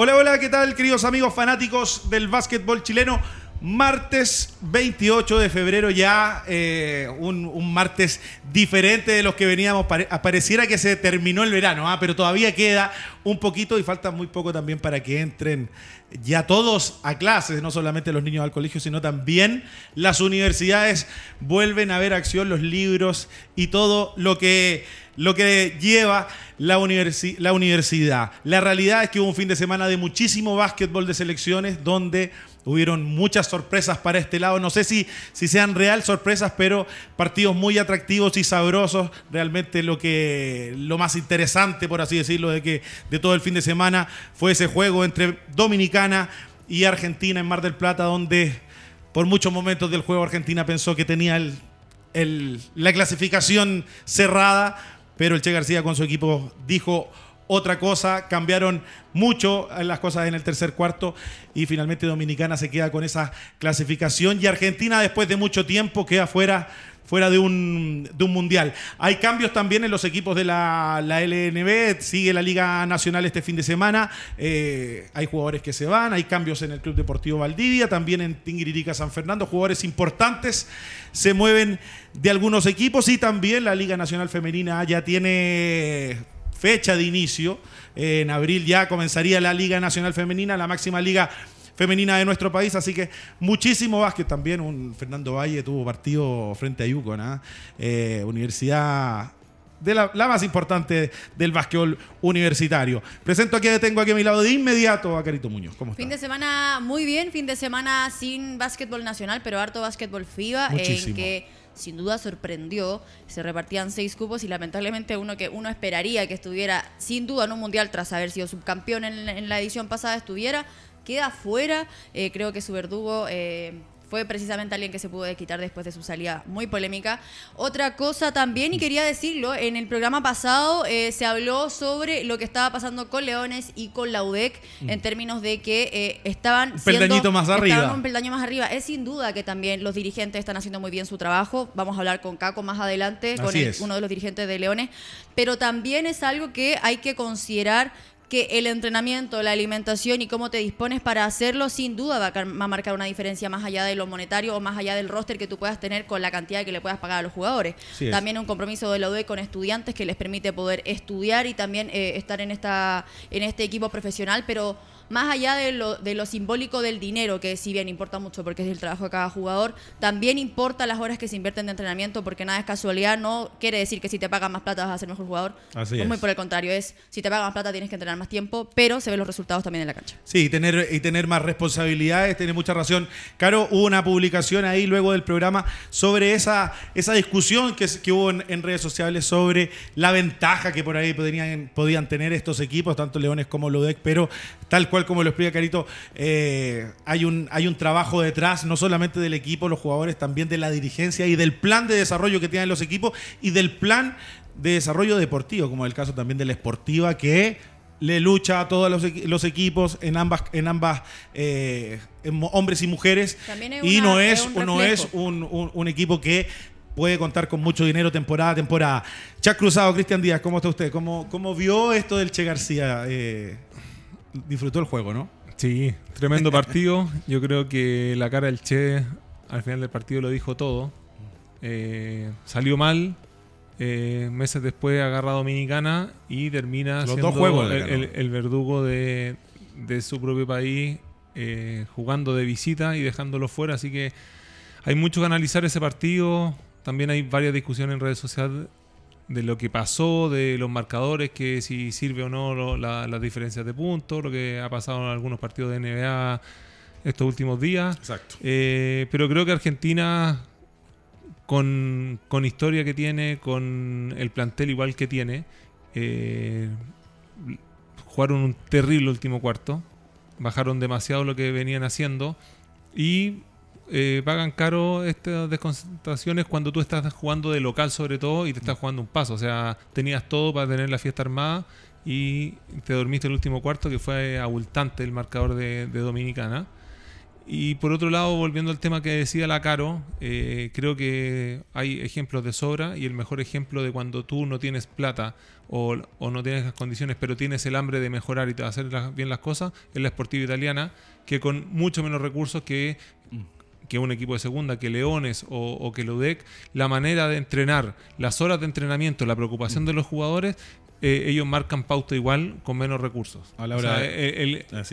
Hola, hola, ¿qué tal, queridos amigos fanáticos del básquetbol chileno? Martes 28 de febrero ya, eh, un, martes diferente de los que veníamos. pareciera que se terminó el verano, ¿ah? pero todavía queda un poquito y falta muy poco también para que entren ya todos a clases, no solamente los niños al colegio, sino también las universidades vuelven a ver acción, los libros y todo lo que lo que lleva la, la universidad. La realidad es que hubo un fin de semana de muchísimo básquetbol de selecciones donde hubieron muchas sorpresas para este lado. No sé si, si sean real sorpresas, pero partidos muy atractivos y sabrosos. Realmente lo que lo más interesante, por así decirlo, de que de todo el fin de semana fue ese juego entre Dominicana y Argentina en Mar del Plata, donde por muchos momentos del juego Argentina pensó que tenía la clasificación cerrada pero el Che García con su equipo dijo otra cosa, cambiaron mucho las cosas en el tercer cuarto y finalmente Dominicana se queda con esa clasificación. Y Argentina después de mucho tiempo queda fuera fuera de un, mundial. Hay cambios también en los equipos de la, LNB, sigue la Liga Nacional este fin de semana, eh, hay jugadores que se van, hay cambios en el Club Deportivo Valdivia, también en Tinguiririca San Fernando, jugadores importantes se mueven de algunos equipos y también la Liga Nacional Femenina ya tiene fecha de inicio. en abril ya comenzaría la Liga Nacional Femenina, la máxima liga femenina de nuestro país. Así que muchísimo básquet también. Un Fernando Valle tuvo partido frente a Yukon, eh, Universidad de la, más importante del básquetbol universitario. Presento aquí, tengo aquí a mi lado de inmediato a Carito Muñoz. ¿Cómo está? Fin de semana muy bien, fin de semana sin básquetbol nacional, pero harto básquetbol FIBA, en que sin duda sorprendió. Se repartían seis cupos y lamentablemente uno que uno esperaría que estuviera sin duda en un mundial tras haber sido subcampeón en, en la edición pasada estuviera queda fuera. Eh, creo que su verdugo eh, fue precisamente alguien que se pudo quitar después de su salida muy polémica. Otra cosa también, y quería decirlo, en el programa pasado eh, se habló sobre lo que estaba pasando con Leones y con la UDEC mm. en términos de que estaban un peldañito más arriba. un peldaño más arriba. Es sin duda que también los dirigentes están haciendo muy bien su trabajo. Vamos a hablar con Caco más adelante, con uno de los dirigentes de Leones. Pero también es algo que hay que considerar que el entrenamiento, la alimentación y cómo te dispones para hacerlo, sin duda va a marcar una diferencia más allá de lo monetario o más allá del roster que tú puedas tener con la cantidad que le puedas pagar a los jugadores. también un compromiso de la UDE con estudiantes que les permite poder estudiar y también eh, estar en, esta, en este equipo profesional, pero más allá de lo, de lo simbólico del dinero, que si bien importa mucho porque es el trabajo de cada jugador, también importa las horas que se invierten de entrenamiento porque nada es casualidad, no quiere decir que si te pagan más plata vas a ser mejor jugador. Así es. Muy por el contrario, es si te pagan más plata tienes que entrenar más tiempo, pero se ven los resultados también en la cancha. Sí, y tener, y tener más responsabilidades, tiene mucha razón. Caro, hubo una publicación ahí luego del programa sobre esa, esa discusión que, que hubo en, redes sociales sobre la ventaja que por ahí podrían, podían tener estos equipos, tanto Leones como Lodec, pero tal cual como lo explica Carito, eh, hay, un, hay un trabajo detrás, no solamente del equipo, los jugadores, también de la dirigencia y del plan de desarrollo que tienen los equipos y del plan de desarrollo deportivo, como el caso también de la esportiva, que le lucha a todos los, equipos en ambas, en ambas eh, hombres y mujeres. y no es, no es un, equipo que puede contar con mucho dinero temporada a temporada. Chac Cruzado, Cristian Díaz, ¿cómo está usted? ¿Cómo, cómo vio esto del Che García? Eh, disfrutó el juego, ¿no? Sí, tremendo partido. Yo creo que la cara del Che al final del partido lo dijo todo. Eh, salió mal. Eh, meses después agarra a Dominicana y termina siendo el, verdugo de, su propio país, eh, jugando de visita y dejándolo fuera. Así que hay mucho que analizar ese partido. También hay varias discusiones en redes sociales de lo que pasó, de los marcadores, que si sirve o no las diferencias de puntos, lo que ha pasado en algunos partidos de NBA estos últimos días. Exacto. Eh, pero creo que Argentina, con, con, historia que tiene, con el plantel igual que tiene, eh, jugaron un terrible último cuarto, bajaron demasiado lo que venían haciendo y eh, pagan caro estas desconcentraciones cuando tú estás jugando de local sobre todo y te estás jugando un paso. O sea, tenías todo para tener la fiesta armada y te dormiste el último cuarto que fue abultante el marcador de, Dominicana. Y por otro lado, volviendo al tema que decía la Caro, eh, creo que hay ejemplos de sobra y el mejor ejemplo de cuando tú no tienes plata o, no tienes las condiciones, pero tienes el hambre de mejorar y de hacer bien las cosas, es la Sportiva Italiana, que con mucho menos recursos que que un equipo de segunda, que Leones o, o, que Ludec, la manera de entrenar, las horas de entrenamiento, la preocupación de los jugadores eh, ellos marcan pauta igual con menos recursos.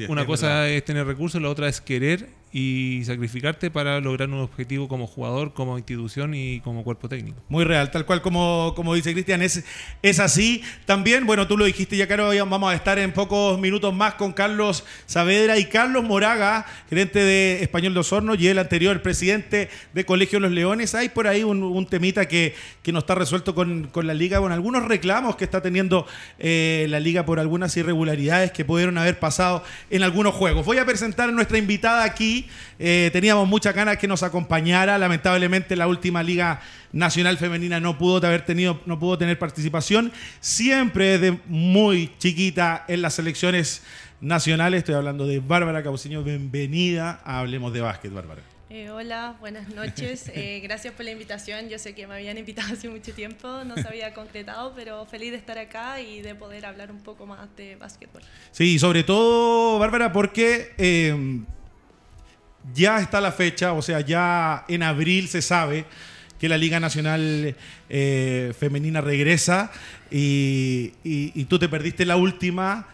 una cosa es tener recursos, la otra es querer y sacrificarte para lograr un objetivo como jugador, como institución y como cuerpo técnico. Muy real, tal cual como, como dice Cristian, es, es así. También, bueno, tú lo dijiste ya, Caro, vamos a estar en pocos minutos más con Carlos Saavedra y Carlos Moraga, gerente de Español de Osorno y el anterior presidente de Colegio Los Leones. Hay por ahí un, temita que, que, no está resuelto con, con, la liga, con algunos reclamos que está teniendo eh, la liga por algunas irregularidades que pudieron haber pasado en algunos juegos. Voy a presentar a nuestra invitada aquí. Eh, teníamos muchas ganas que nos acompañara. Lamentablemente la última Liga Nacional Femenina no pudo haber tenido, no pudo tener participación. Siempre desde muy chiquita en las selecciones nacionales. Estoy hablando de Bárbara Cauciño. Bienvenida a Hablemos de Básquet, Bárbara. Eh, hola, buenas noches. Eh, gracias por la invitación. Yo sé que me habían invitado hace mucho tiempo, no se había concretado, pero feliz de estar acá y de poder hablar un poco más de básquetbol. Sí, sobre todo, Bárbara, porque ya está la fecha, o sea, ya en abril se sabe que la Liga Nacional eh, Femenina regresa y, tú te perdiste la última,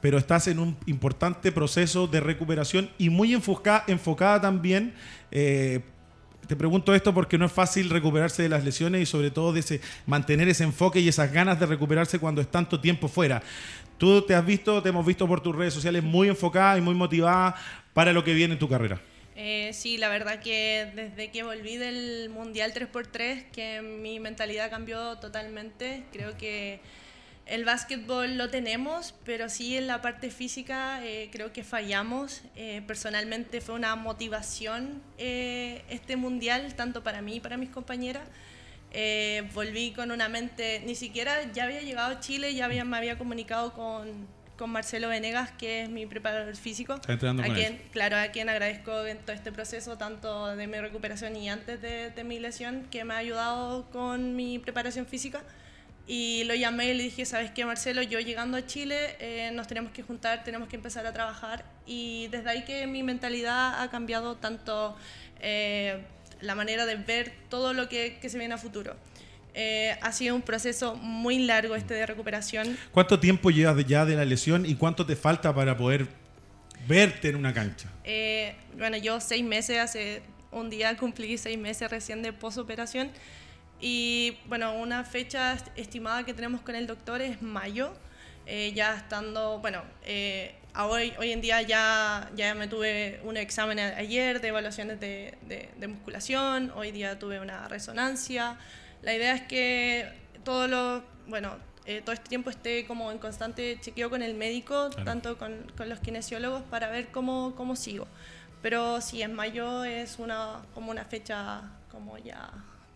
pero estás en un importante proceso de recuperación y muy enfocada, enfocada también. Eh, te pregunto esto porque no es fácil recuperarse de las lesiones y sobre todo de mantener ese enfoque y esas ganas de recuperarse cuando es tanto tiempo fuera. Tú te has visto, te hemos visto por tus redes sociales muy enfocada y muy motivada para lo que viene en tu carrera. Eh, sí, la verdad que desde que volví del Mundial 3x3, que mi mentalidad cambió totalmente. Creo que el básquetbol lo tenemos, pero sí en la parte física eh, creo que fallamos. Eh, personalmente fue una motivación este Mundial, tanto para mí y para mis compañeras. volví con una mente, ni siquiera ya había llegado a Chile, ya había, me había comunicado con con Marcelo Venegas, que es mi preparador físico. a quien, claro, a quien agradezco en todo este proceso, tanto de mi recuperación y antes de, mi lesión, que me ha ayudado con mi preparación física. Y lo llamé y le dije, ¿sabes qué, Marcelo? Yo llegando a Chile eh, nos tenemos que juntar, tenemos que empezar a trabajar. Y desde ahí que mi mentalidad ha cambiado tanto eh, la manera de ver todo lo que, que se viene a futuro. Eh, ha sido un proceso muy largo este de recuperación. ¿Cuánto tiempo llevas ya de la lesión y cuánto te falta para poder verte en una cancha? Eh, bueno, yo seis meses, hace un día cumplí seis meses recién de posoperación y bueno, una fecha estimada que tenemos con el doctor es mayo, eh, ya estando, bueno, hoy, hoy en día ya, ya me tuve un examen ayer de evaluaciones de, de musculación, hoy día tuve una resonancia. La idea es que todo lo, bueno, eh, todo este tiempo esté como en constante chequeo con el médico, tanto con, con, los kinesiólogos, para ver cómo, cómo sigo. Pero si en mayo es una, como una fecha como ya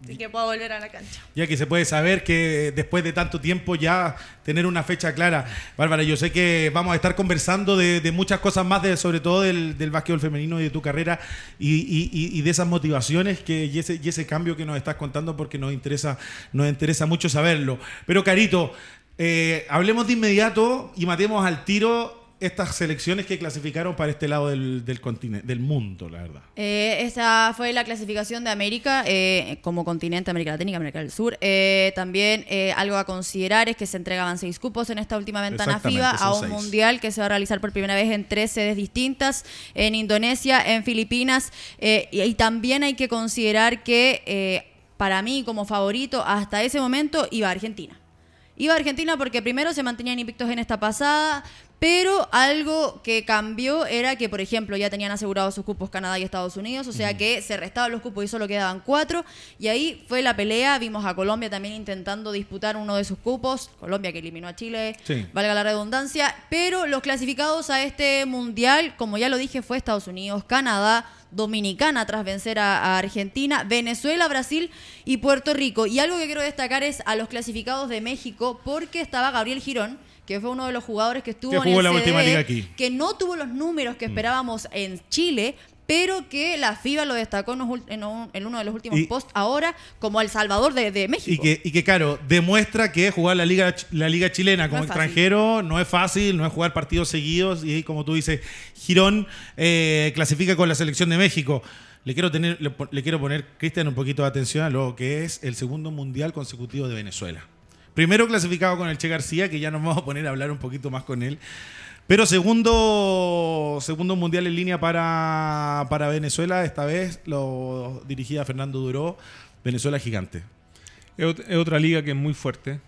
y que pueda volver a la cancha. Ya que se puede saber que después de tanto tiempo ya tener una fecha clara. Bárbara, yo sé que vamos a estar conversando de, muchas cosas más, de, sobre todo del, del básquetbol femenino y de tu carrera y, de esas motivaciones que, y, ese, y ese cambio que nos estás contando porque nos interesa, nos interesa mucho saberlo. Pero Carito, eh, hablemos de inmediato y matemos al tiro estas selecciones que clasificaron para este lado del, del continente, del mundo, la verdad? Eh, esa fue la clasificación de América eh, como continente, América Latina, América del Sur. Eh, también algo a considerar es que se entregaban seis cupos en esta última ventana FIBA a un mundial que se va a realizar por primera vez en tres sedes distintas, en Indonesia, en Filipinas, y, y, también hay que considerar que para mí como favorito hasta ese momento iba a Argentina. Iba a Argentina porque primero se mantenían invictos en esta pasada, pero algo que cambió era que, por ejemplo, ya tenían asegurados sus cupos Canadá y Estados Unidos, o sea que se restaban los cupos y solo quedaban cuatro. Y ahí fue la pelea. Vimos a Colombia también intentando disputar uno de sus cupos. Colombia que eliminó a Chile, valga la redundancia. Pero los clasificados a este mundial, como ya lo dije, fue Estados Unidos, Canadá, Dominicana tras vencer a, Argentina, Venezuela, Brasil y Puerto Rico. Y algo que quiero destacar es a los clasificados de México, porque estaba Gabriel Girón que fue uno de los jugadores que estuvo en el la última liga aquí. que no tuvo los números que mm. esperábamos en Chile, pero que la FIBA lo destacó en, uno de los últimos posts ahora como El Salvador de, México. Y que, y que, claro, demuestra que jugar la liga, la liga chilena como extranjero no es fácil, no es jugar partidos seguidos y como tú dices, Girón eh, clasifica con la selección de México. Le quiero, tener, le, quiero poner, Cristian, un poquito de atención a lo que es el segundo mundial consecutivo de Venezuela. Primero clasificado con el Che García, que ya nos vamos a poner a hablar un poquito más con él. Pero segundo, segundo mundial en línea para, para Venezuela, esta vez lo dirigía Fernando Duró, Venezuela gigante. Es otra liga que es muy fuerte.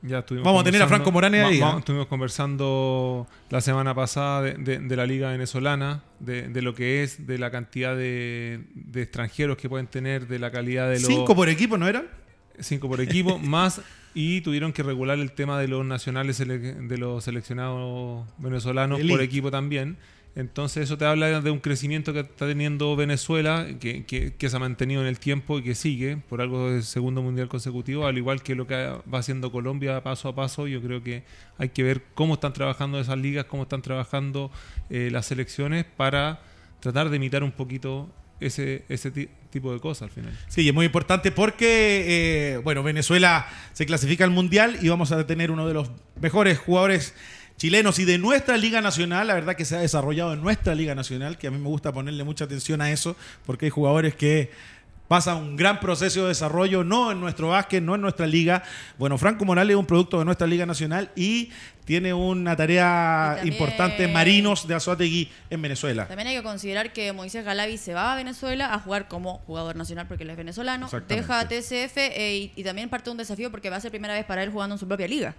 Ya Vamos a tener a Franco Morán ahí. Estuvimos conversando la semana pasada de, la liga venezolana, de, lo que es, de la cantidad de, extranjeros que pueden tener, de la calidad de los... ¿Cinco por equipo no eran? Cinco por equipo, más y tuvieron que regular el tema de los nacionales de los seleccionados venezolanos por equipo también. Entonces eso te habla de un crecimiento que está teniendo Venezuela, que, que, se ha mantenido en el tiempo y que sigue, por algo de segundo mundial consecutivo, al igual que lo que va haciendo Colombia paso a paso. Yo creo que hay que ver cómo están trabajando esas ligas, cómo están trabajando eh, las selecciones para tratar de imitar un poquito ese, ese tipo de cosas al final. Sí, es muy importante porque, eh, bueno, Venezuela se clasifica al Mundial y vamos a tener uno de los mejores jugadores chilenos y de nuestra Liga Nacional, la verdad que se ha desarrollado en nuestra Liga Nacional, que a mí me gusta ponerle mucha atención a eso, porque hay jugadores que pasa un gran proceso de desarrollo, no en nuestro básquet, no en nuestra liga. Bueno, Franco Morales es un producto de nuestra liga nacional y tiene una tarea importante Marinos de Azuategui en Venezuela. También hay que considerar que Moisés Galavi se va a Venezuela a jugar como jugador nacional porque él es venezolano, deja a TCF eh, y, también parte de un desafío porque va a ser primera vez para él jugando en su propia liga.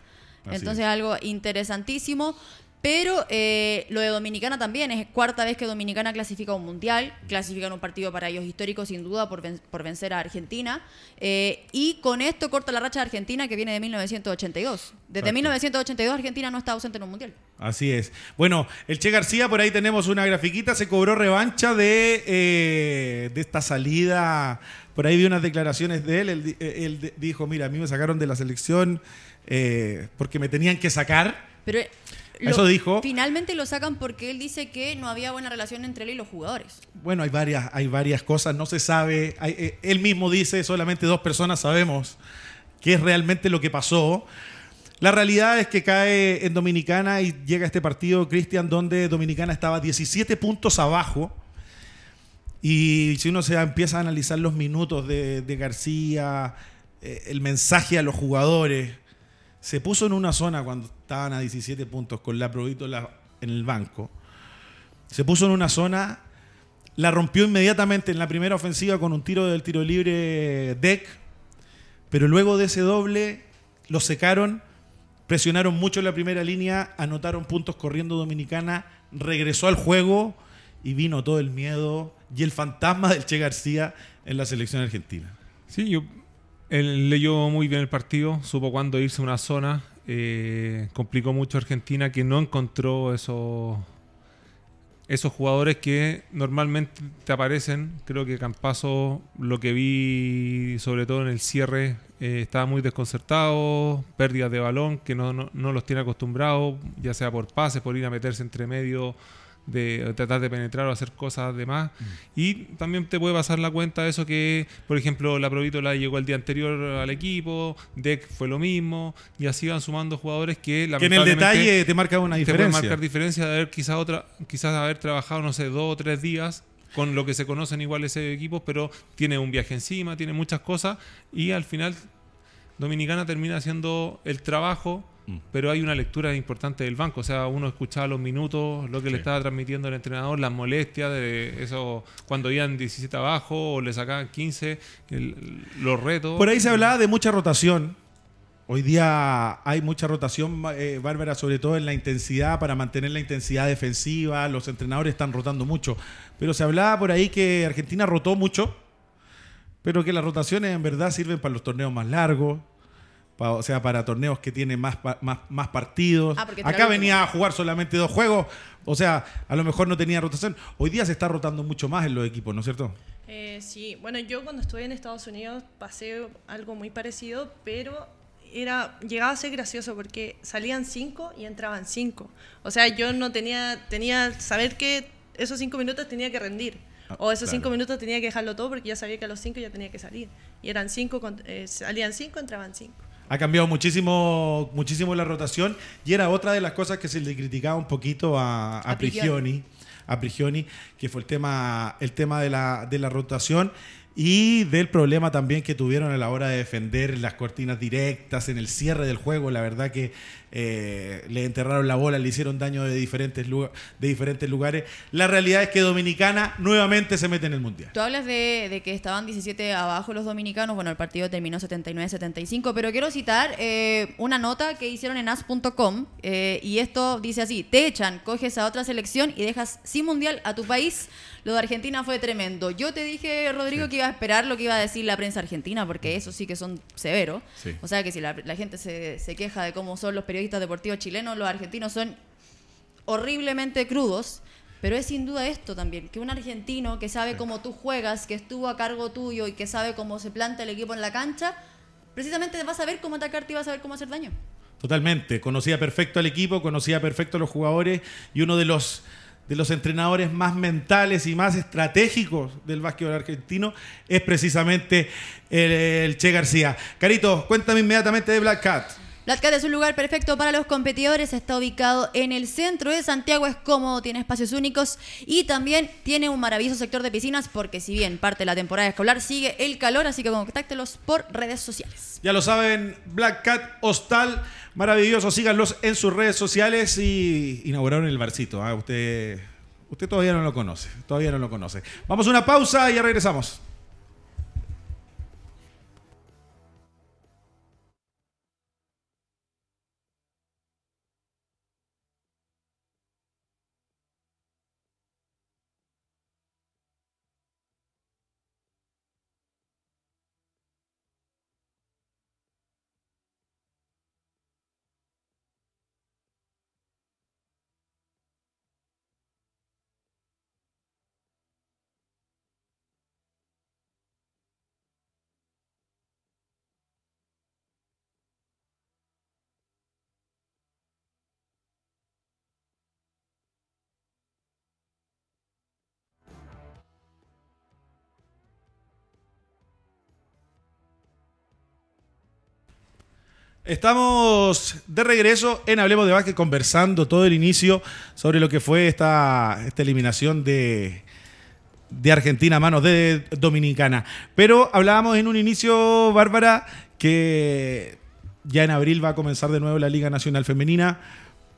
Entonces, algo interesantísimo. Pero eh, lo de Dominicana también es cuarta vez que Dominicana clasifica un mundial, clasifican un partido para ellos histórico sin duda por, por vencer a Argentina. Eh, y con esto corta la racha de Argentina que viene de 1982. Desde 1982 Argentina no está ausente en un mundial. Así es. Bueno, el Che García, por ahí tenemos una grafiquita, se cobró revancha de, eh, de esta salida. Por ahí vi unas declaraciones de él. Él, él dijo, mira, a mí me sacaron de la selección porque me tenían que sacar. Pero eso dijo. Finalmente lo sacan porque él dice que no había buena relación entre él y los jugadores. Bueno, hay varias, hay varias cosas, no se sabe. Eh, él mismo dice, solamente dos personas sabemos qué es realmente lo que pasó. La realidad es que cae en Dominicana y llega este partido, Cristian, donde Dominicana estaba 17 puntos abajo. Y si uno se empieza a analizar los minutos de, García, eh, el mensaje a los jugadores, se puso en una zona cuando estaban a 17 puntos con la Provítola en el banco. Se puso en una zona, la rompió inmediatamente en la primera ofensiva con un tiro del tiro libre deck, pero luego de ese doble lo secaron, presionaron mucho la primera línea, anotaron puntos corriendo Dominicana, regresó al juego y vino todo el miedo y el fantasma del Che García en la selección argentina. Sí, yo él leyó muy bien el partido, supo cuándo irse a una zona. Eh, complicó mucho a Argentina que no encontró esos, esos jugadores que normalmente te aparecen. Creo que Campazo, lo que vi sobre todo en el cierre, eh, estaba muy desconcertado, pérdidas de balón que no, no los tiene acostumbrados, ya sea por pases, por ir a meterse entre medio de tratar de penetrar o hacer cosas demás. Mm. Y también te puede pasar la cuenta de eso que, por ejemplo, la Provítola llegó el día anterior al equipo, Deck fue lo mismo, y así van sumando jugadores que Que en el detalle te marca una diferencia. Te puede marcar diferencia de haber quizás otra, quizás haber trabajado, no sé, dos o tres días con lo que se conocen igual ese equipos, pero tiene un viaje encima, tiene muchas cosas, y al final Dominicana termina haciendo el trabajo Mm. pero hay una lectura importante del banco. O sea, uno escuchaba los minutos, lo que le estaba transmitiendo el entrenador, las molestias de eso, cuando iban 17 abajo o le sacaban 15, los retos. Por ahí se hablaba de mucha rotación. Hoy día hay mucha rotación, eh, Bárbara, sobre todo en la intensidad, para mantener la intensidad defensiva. Los entrenadores están rotando mucho. Pero se hablaba por ahí que Argentina rotó mucho, pero que las rotaciones en verdad sirven para los torneos más largos o sea, para torneos que tienen más, más, partidos. Ah, Acá venía a jugar solamente dos juegos, o sea, a lo mejor no tenía rotación. Hoy día se está rotando mucho más en los equipos, ¿no es cierto? Eh, sí, bueno, yo cuando estuve en Estados Unidos pasé algo muy parecido, pero era llegaba a ser gracioso porque salían cinco y entraban cinco. O sea, yo no tenía, tenía saber que esos cinco minutos tenía que rendir Ah, o esos cinco minutos tenía que dejarlo todo porque ya sabía que a los cinco ya tenía que salir. Y eran cinco, eh, salían cinco, entraban cinco. Ha cambiado muchísimo, muchísimo la rotación. Y era otra de las cosas que se le criticaba un poquito a, a, Prigioni, a Prigioni, que fue el tema, el tema de la, de la rotación y del problema también que tuvieron a la hora de defender las cortinas directas en el cierre del juego. La verdad que eh, le enterraron la bola, le hicieron daño de diferentes, de diferentes lugares. La realidad es que Dominicana nuevamente se mete en el Mundial. Tú hablas de, que estaban 17 abajo los dominicanos, bueno, el partido terminó 79-75, pero quiero citar eh, una nota que hicieron en as.com eh, y esto dice así, te echan, coges a otra selección y dejas sin Mundial a tu país. Lo de Argentina fue tremendo. Yo te dije, Rodrigo, que iba a esperar lo que iba a decir la prensa argentina, porque eso sí que son severos. O sea que si la, gente se, se queja de cómo son los periodistas deportivos chilenos, los argentinos son horriblemente crudos. Pero es sin duda esto también, que un argentino que sabe cómo tú juegas, que estuvo a cargo tuyo y que sabe cómo se planta el equipo en la cancha, precisamente va a saber cómo atacarte y va a saber cómo hacer daño. Totalmente, conocía perfecto al equipo, conocía perfecto a los jugadores y uno de los de los entrenadores más mentales y más estratégicos del básquetbol argentino es precisamente el, Che García. Carito, cuéntame inmediatamente de Black Cat. Black Cat es un lugar perfecto para los competidores, está ubicado en el centro de Santiago, es cómodo, tiene espacios únicos y también tiene un maravilloso sector de piscinas porque si bien parte de la temporada escolar sigue el calor, así que contáctelos por redes sociales. Ya lo saben, Black Cat Hostal Maravilloso, síganlos en sus redes sociales y inauguraron el barcito. ¿ah? Usted, usted todavía no lo conoce, todavía no lo conoce. Vamos a una pausa y ya regresamos. Estamos de regreso en Hablemos de Básquet conversando todo el inicio sobre lo que fue esta, esta eliminación de, de Argentina a manos de Dominicana. Pero hablábamos en un inicio, Bárbara, que ya en abril va a comenzar de nuevo la Liga Nacional Femenina.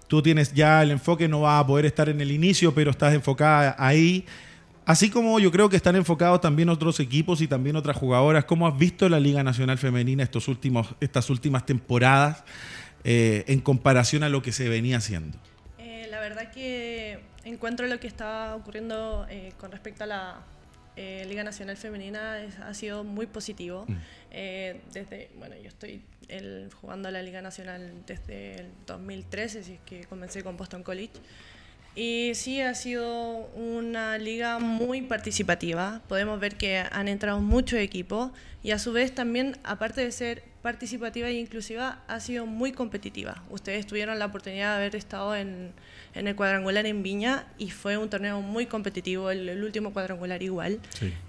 Tú tienes ya el enfoque, no vas a poder estar en el inicio, pero estás enfocada ahí. Así como yo creo que están enfocados también otros equipos y también otras jugadoras. ¿Cómo has visto la Liga Nacional Femenina estos últimos, estas últimas temporadas eh, en comparación a lo que se venía haciendo? Eh, la verdad que encuentro lo que está ocurriendo eh, con respecto a la Liga Nacional Femenina ha sido muy positivo. Mm. desde, bueno, yo estoy jugando a la Liga Nacional desde el 2013, así es que comencé con Boston College. Y sí, ha sido una liga muy participativa. Podemos ver que han entrado muchos equipos y a su vez también, aparte de ser participativa e inclusiva, ha sido muy competitiva. Ustedes tuvieron la oportunidad de haber estado en, en el cuadrangular en Viña y fue un torneo muy competitivo, el, último cuadrangular igual.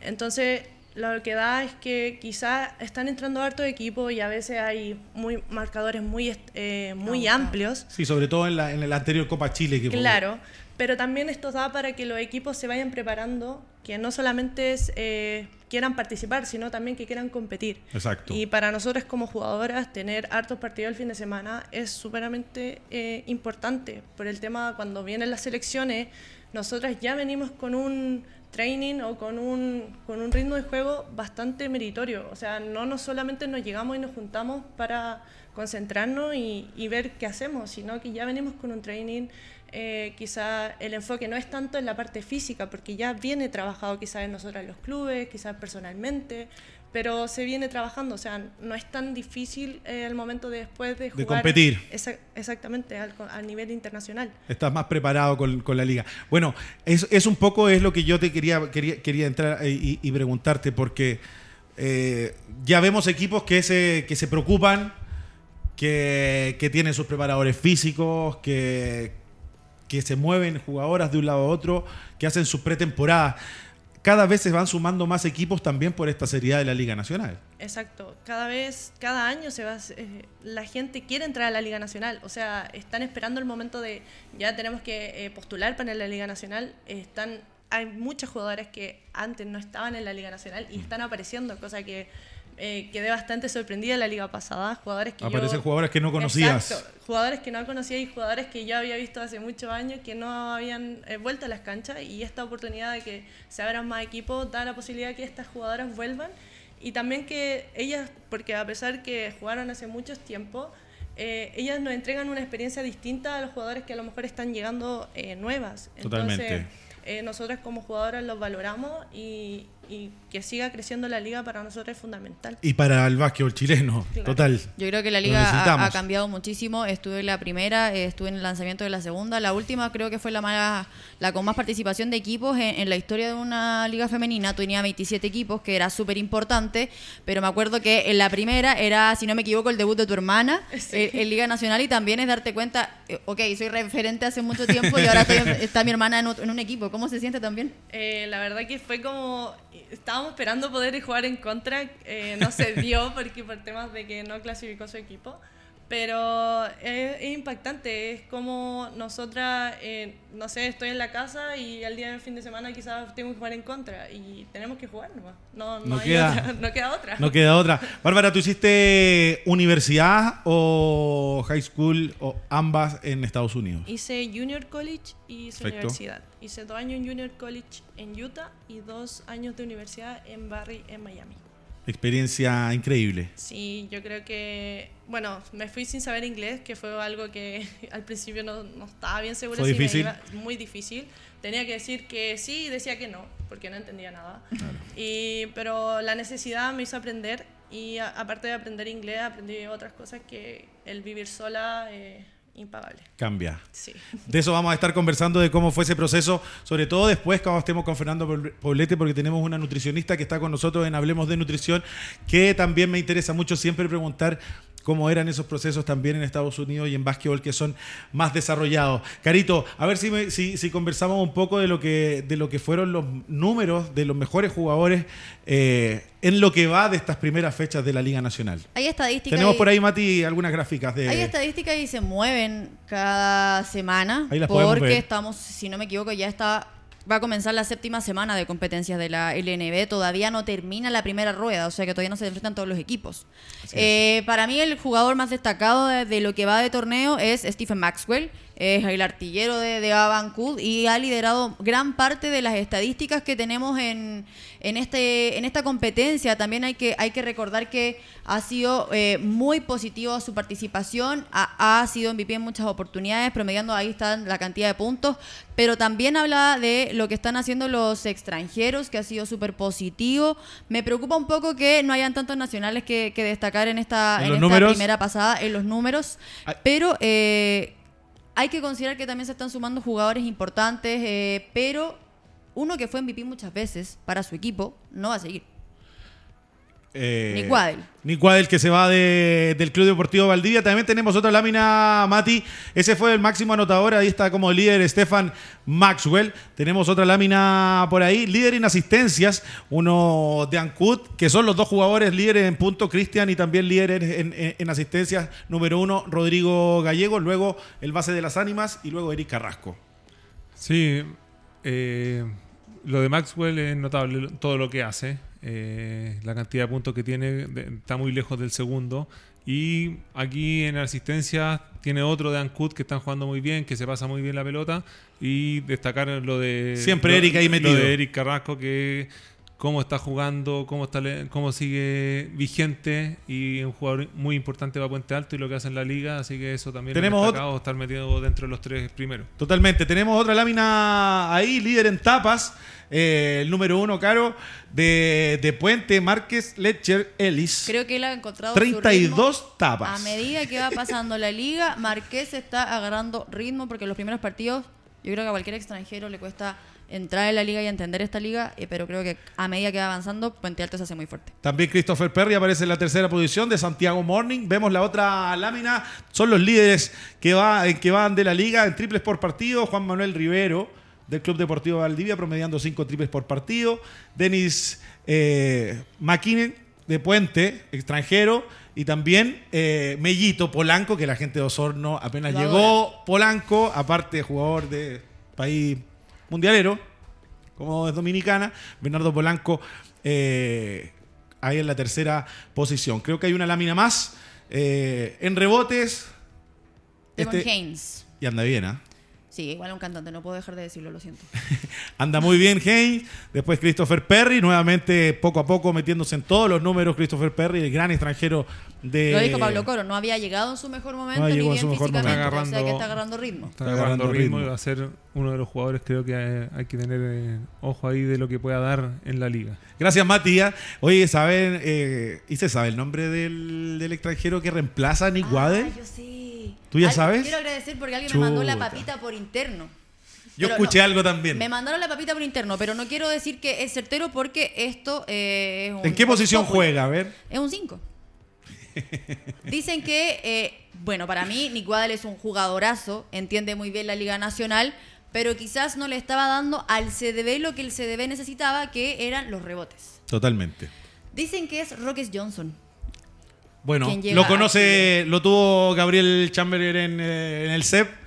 Entonces, lo que da es que quizá están entrando harto equipos y a veces hay muy marcadores muy, eh, muy amplios. Sí, sobre todo en, la, en el anterior Copa Chile. Que claro, pero también esto da para que los equipos se vayan preparando, que no solamente eh, quieran participar, sino también que quieran competir. Exacto. Y para nosotros como jugadoras, tener hartos partidos el fin de semana es súperamente eh, importante, por el tema cuando vienen las selecciones, nosotras ya venimos con un training o con un, con un ritmo de juego bastante meritorio. O sea, no nos solamente nos llegamos y nos juntamos para concentrarnos y, y ver qué hacemos, sino que ya venimos con un training. Eh, quizá el enfoque no es tanto en la parte física, porque ya viene trabajado quizás en nosotras los clubes, quizás personalmente, pero se viene trabajando, o sea, no es tan difícil eh, el momento de después de jugar. De competir. exactamente, al, a nivel internacional. Estás más preparado con, con la liga. Bueno, es, es, un poco es lo que yo te quería, quería, quería entrar eh, y, y preguntarte, porque eh, ya vemos equipos que se, que se preocupan, que, que tienen sus preparadores físicos, que, que se mueven jugadoras de un lado a otro, que hacen su pretemporada. Cada vez se van sumando más equipos también por esta seriedad de la Liga Nacional. Exacto, cada vez, cada año se va, eh, la gente quiere entrar a la Liga Nacional, o sea, están esperando el momento de ya tenemos que eh, postular para la Liga Nacional, están, hay muchos jugadores que antes no estaban en la Liga Nacional y están apareciendo, cosa que eh, quedé bastante sorprendida en la liga pasada. Jugadores que Aparecen jugadores que no conocías. Exacto, jugadores que no conocía y jugadores que yo había visto hace muchos años que no habían eh, vuelto a las canchas y esta oportunidad de que se abran más equipos da la posibilidad que estas jugadoras vuelvan y también que ellas, porque a pesar que jugaron hace mucho tiempo, eh, ellas nos entregan una experiencia distinta a los jugadores que a lo mejor están llegando nuevas. Totalmente. Entonces, nosotras como jugadoras los valoramos y, y que siga creciendo la liga para nosotros es fundamental. Y para el básquetbol chileno, total. Yo creo que la liga ha, cambiado muchísimo. Estuve en la primera, estuve en el lanzamiento de la segunda. La última creo que fue la más, la con más participación de equipos en, la historia de una liga femenina. Tenía 27 equipos, que era súper importante, pero me acuerdo que en la primera era, si no me equivoco, el debut de tu hermana eh, en, Liga Nacional y también es darte cuenta, eh, ok, soy referente hace mucho tiempo y ahora está mi hermana en, un equipo. ¿Cómo se siente también? Eh, la verdad que fue como estábamos esperando poder jugar en contra, eh, no se dio porque por temas de que no clasificó su equipo. Pero es, impactante, es como nosotras, eh, no sé, estoy en la casa y al día del fin de semana quizás tengo que jugar en contra y tenemos que jugar No, no, queda, otra, no queda otra. No queda otra. Bárbara, ¿tú hiciste universidad o high school o ambas en Estados Unidos? Hice junior college y hice universidad. Hice dos años en junior college en Utah y dos años de universidad en Barry en Miami. Experiencia increíble. Sí, yo creo que, bueno, me fui sin saber inglés, que fue algo que al principio no, no estaba bien segura si difícil? me iba, muy difícil. Tenía que decir que sí y decía que no, porque no entendía nada. Y, pero la necesidad me hizo aprender y aparte de aprender inglés, aprendí otras cosas que el vivir sola... Eh, impagable. Cambia. Sí. De eso vamos a estar conversando, de cómo fue ese proceso, sobre todo después cuando estemos con Fernando Poblete, porque tenemos una nutricionista que está con nosotros en Hablemos de Nutrición, que también me interesa mucho siempre preguntar cómo eran esos procesos también en Estados Unidos y en básquetbol que son más desarrollados. Carito, a ver si, si, conversamos un poco de lo, que, de lo que fueron los números de los mejores jugadores eh, en lo que va de estas primeras fechas de la Liga Nacional. Hay estadísticas. Tenemos por ahí, Mati, algunas gráficas de... Hay estadísticas y se mueven cada semana. porque estamos, si no me equivoco, ya está va a comenzar la séptima semana de competencias de la LNB. Todavía no termina la primera rueda, o sea que todavía no se enfrentan todos los equipos. Eh, para mí el jugador más destacado de, lo que va de torneo es Stephen Maxwell es el artillero de, de y ha liderado gran parte de las estadísticas que tenemos en, en, este, en esta competencia. También hay que, hay que recordar que ha sido eh, muy positivo su participación, ha, ha, sido MVP en muchas oportunidades, promediando ahí están la cantidad de puntos, pero también habla de lo que están haciendo los extranjeros, que ha sido súper positivo. Me preocupa un poco que no hayan tantos nacionales que, destacar en esta, en, esta primera pasada, en los números, pero... Eh, hay que considerar que también se están sumando jugadores importantes, eh, pero uno que fue MVP muchas veces para su equipo no va a seguir. Eh, Nick Waddell. Nick Waddell que se va del Club Deportivo Valdivia. También tenemos otra lámina, Mati. Ese fue el máximo anotador. Ahí está como líder Stefan Maxwell. Tenemos otra lámina por ahí. Líder en asistencias. Uno de Ancud, que son los dos jugadores líderes en punto, Cristian, y también líder en, asistencias. Número uno, Rodrigo Gallego. Luego el base de las ánimas. Y luego Eric Carrasco. Sí. Eh, lo de Maxwell es notable todo lo que hace. Eh, la cantidad de puntos que tiene está muy lejos del segundo. Y aquí en asistencia tiene otro de Ancud que están jugando muy bien, que se pasa muy bien la pelota. Y destacar lo de. Siempre Eric ahí metido. de Eric Carrasco, que cómo está jugando, cómo, está, cómo sigue vigente y un jugador muy importante para Puente Alto y lo que hace en la liga, así que eso también tenemos es estar metido dentro de los tres primeros. Totalmente, tenemos otra lámina ahí, líder en tapas, eh, el número uno, Caro, de, Puente, Márquez, Letcher, Ellis. Creo que él ha encontrado 32 tapas. A medida que va pasando la liga, Márquez está agarrando ritmo porque los primeros partidos, yo creo que a cualquier extranjero le cuesta entrar en la liga y entender esta liga, eh, pero creo que a medida que va avanzando, Puente Alto se hace muy fuerte. También Christopher Perry aparece en la tercera posición de Santiago Morning. Vemos la otra lámina, son los líderes que, va, que van de la liga en triples por partido. Juan Manuel Rivero del Club Deportivo Valdivia, promediando cinco triples por partido. Denis eh, de Puente, extranjero. Y también eh, Mellito Polanco, que la gente de Osorno apenas llegó. Polanco, aparte jugador de país mundialero, como es dominicana. Bernardo Polanco eh, ahí en la tercera posición. Creo que hay una lámina más. Eh, en rebotes. Este, Haynes. Y anda bien, ¿ah? Sí, igual un cantante, no puedo dejar de decirlo, lo siento. Anda muy bien Haynes, después Christopher Perry, nuevamente poco a poco metiéndose en todos los números Christopher Perry, el gran extranjero de... Lo dijo Pablo Coro, no había llegado en su mejor momento, ni bien físicamente, Está agarrando, o sea que está agarrando ritmo. Está agarrando, ritmo, y va a ser uno de los jugadores, creo que hay, que tener eh, ojo ahí de lo que pueda dar en la liga. Gracias Matías. Oye, ¿saben? Eh, ¿Y se sabe el nombre del, del extranjero que reemplaza a Nick ah, yo sí. ¿Tú ya sabes? Quiero agradecer porque alguien me mandó la papita por interno. Yo escuché algo también. Me mandaron la papita por interno, pero no quiero decir que es certero porque esto eh, es un ¿En qué posición juega? A ver. Es un 5. Dicen que, eh, bueno, para mí Nick Waddell es un jugadorazo, entiende muy bien la Liga Nacional, pero quizás no le estaba dando al CDB lo que el CDB necesitaba, que eran los rebotes. Totalmente. Dicen que es Roques Johnson. Bueno, lo conoce, lo tuvo Gabriel Chamberlain en, eh, en el CEP.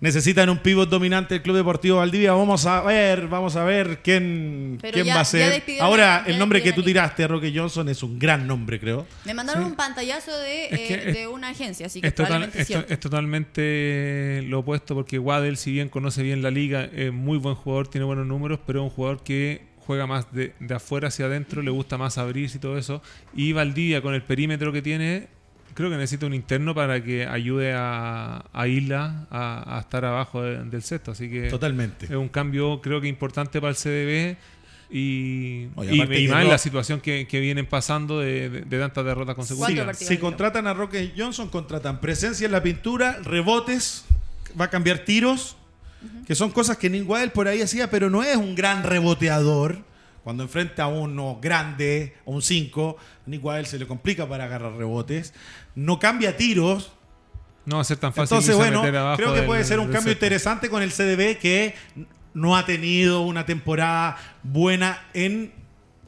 Necesitan un pivot dominante el Club Deportivo Valdivia. Vamos a ver, vamos a ver quién, quién va a ser. Ahora, el nombre que tú tiraste, Roque Johnson, es un gran nombre, creo. Me mandaron un pantallazo de, eh, de, una agencia, así que es, probablemente es, es, totalmente lo opuesto, porque Waddell, si bien conoce bien la liga, es muy buen jugador, tiene buenos números, pero es un jugador que juega más de, afuera hacia adentro, le gusta más abrirse y todo eso. Y Valdivia, con el perímetro que tiene, creo que necesita un interno para que ayude a, Isla a, estar abajo del sexto. Así que Totalmente. es un cambio, creo que importante para el CDB. Y, y, más en la situación que, vienen pasando de, tantas derrotas consecutivas. si contratan a Roque Johnson, contratan presencia en la pintura, rebotes, va a cambiar tiros que son cosas que Nick por ahí hacía, pero no es un gran reboteador. Cuando enfrenta a uno grande, o un 5, Nick se le complica para agarrar rebotes. No cambia tiros. No va a ser tan fácil. Entonces, bueno, creo que puede ser un cambio interesante con el CDB que no ha tenido una temporada buena en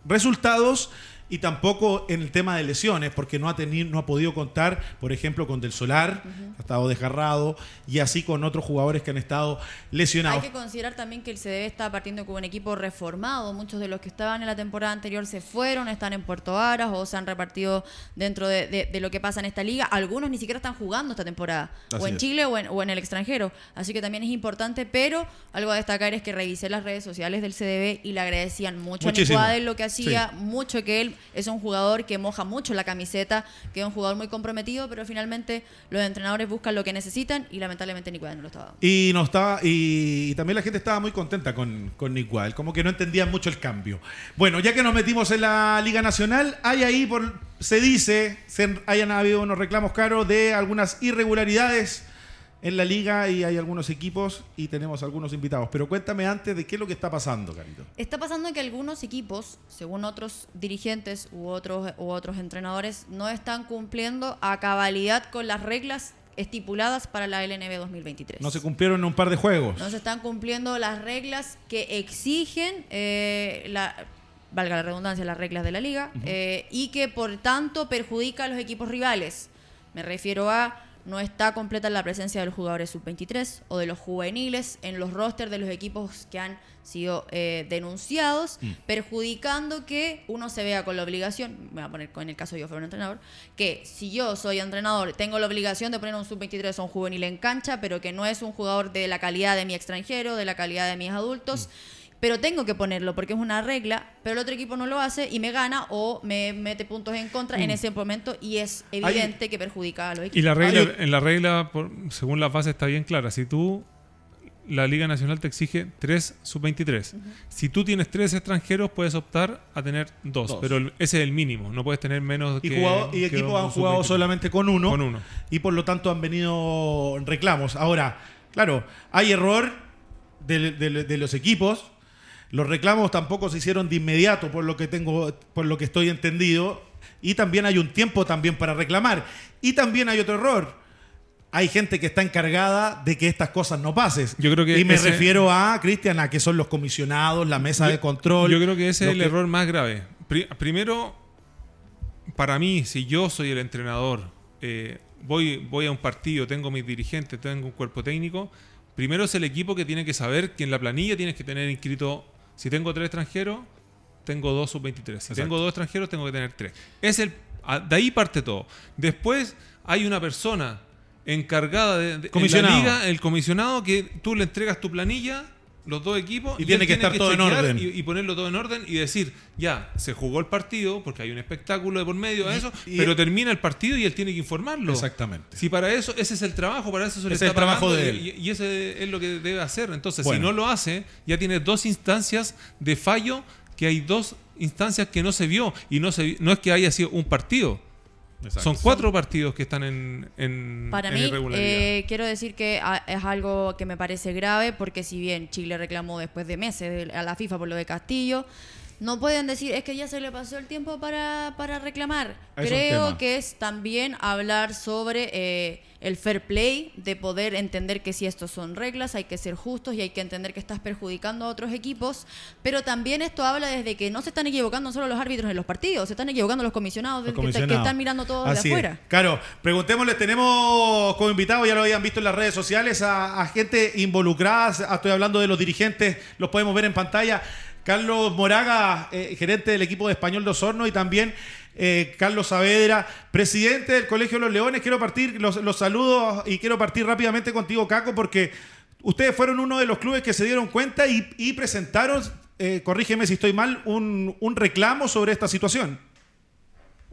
resultados y tampoco en el tema de lesiones, porque no ha, tenido, no ha podido contar, por ejemplo, con Del Solar, ha estado desgarrado, y así con otros jugadores que han estado lesionados. Hay que considerar también que el CDB está partiendo con un equipo reformado. Muchos de los que estaban en la temporada anterior se fueron, están en Puerto Varas o se han repartido dentro de, lo que pasa en esta liga. Algunos ni siquiera están jugando esta temporada, o en Chile o en, el extranjero. Así que también es importante, pero algo a destacar es que revisé las redes sociales del CDB y le agradecían mucho Muchísimo. a lo que hacía, mucho que él es un jugador que moja mucho la camiseta, que es un jugador muy comprometido, pero finalmente los entrenadores buscan lo que necesitan y lamentablemente Nick no lo estaba. Y no estaba, y, también la gente estaba muy contenta con, con como que no entendían mucho el cambio. Bueno, ya que nos metimos en la Liga Nacional, hay ahí por se dice, hayan habido unos reclamos caros de algunas irregularidades en la liga y hay algunos equipos y tenemos algunos invitados. Pero cuéntame antes de qué es lo que está pasando, Carito. Está pasando que algunos equipos, según otros dirigentes u otros, u otros entrenadores, no están cumpliendo a cabalidad con las reglas estipuladas para la LNB 2023. No se cumplieron en un par de juegos. No se están cumpliendo las reglas que exigen eh, la valga la redundancia, las reglas de la liga, eh, y que por tanto perjudica a los equipos rivales. Me refiero a no está completa la presencia de los jugadores sub-23 o de los juveniles en los rosters de los equipos que han sido eh, denunciados, mm. perjudicando que uno se vea con la obligación, voy a poner con el caso de yo fuera un entrenador, que si yo soy entrenador, tengo la obligación de poner un sub-23 o un juvenil en cancha, pero que no es un jugador de la calidad de mi extranjero, de la calidad de mis adultos. Mm pero tengo que ponerlo porque es una regla, pero el otro equipo no lo hace y me gana o me mete puntos en contra en mm. ese momento y es evidente que perjudica a los equipos. Y la regla, en la regla, según la fase, está bien clara. Si tú, la Liga Nacional te exige 3 sub-23. Si tú tienes tres extranjeros, puedes optar a tener dos, pero ese es el mínimo. No puedes tener menos y que. y equipos han jugado solamente con uno, con uno. Y por lo tanto han venido reclamos. Ahora, claro, hay error de los equipos los reclamos tampoco se hicieron de inmediato, por lo que tengo, por lo que estoy entendido. Y también hay un tiempo también para reclamar. Y también hay otro error. hay gente que está encargada de que estas cosas no pasen. Yo creo que y me refiero a, Cristian, a que son los comisionados, la mesa de control. Yo creo que ese es el error más grave. primero, para mí, si yo soy el entrenador, eh, voy, voy a un partido, tengo mis dirigentes, tengo un cuerpo técnico, primero es el equipo que tiene que saber que en la planilla tienes que tener inscrito, si tengo tres extranjeros, tengo dos sub-23. Si tengo dos extranjeros, tengo que tener tres. Es el, de ahí parte todo. Después hay una persona encargada de, la liga, el comisionado, que tú le entregas tu planilla, los dos equipos, y, tiene que estar todo en orden. Y, ponerlo todo en orden y decir, ya, se jugó el partido, porque hay un espectáculo de por medio de eso, pero termina el partido y él tiene que informarlo. Exactamente. Si para eso, ese es el trabajo, para eso es el trabajo de él. Y, ese es lo que debe hacer. Entonces, si no lo hace, ya tiene dos instancias de fallo, que hay dos instancias que no se vio, y no, se, no es que haya sido un partido son cuatro partidos que están en, en Para mí, eh, quiero decir que es algo que me parece grave porque si bien Chile reclamó después de meses a la FIFA por lo de Castillo, no pueden decir es que ya se le pasó el tiempo para, para reclamar. Creo que es también hablar sobre eh, el fair play, de poder entender que si estos son reglas, hay que ser justos y hay que entender que estás perjudicando a otros equipos. Pero también esto habla desde que no se están equivocando solo los árbitros en los partidos, se están equivocando los comisionados, Que, están mirando todo de afuera. Claro, preguntémosle, tenemos como invitado, ya lo habían visto en las redes sociales, a gente involucrada, estoy hablando de los dirigentes, los podemos ver en pantalla. Carlos Moraga, eh, gerente del equipo de Español de Osorno, y también eh, Carlos Saavedra, presidente del Colegio de los Leones. Quiero partir los, saludos y quiero partir rápidamente contigo, Caco, porque ustedes fueron uno de los clubes que se dieron cuenta y, presentaron, eh, corrígeme si estoy mal, un, reclamo sobre esta situación.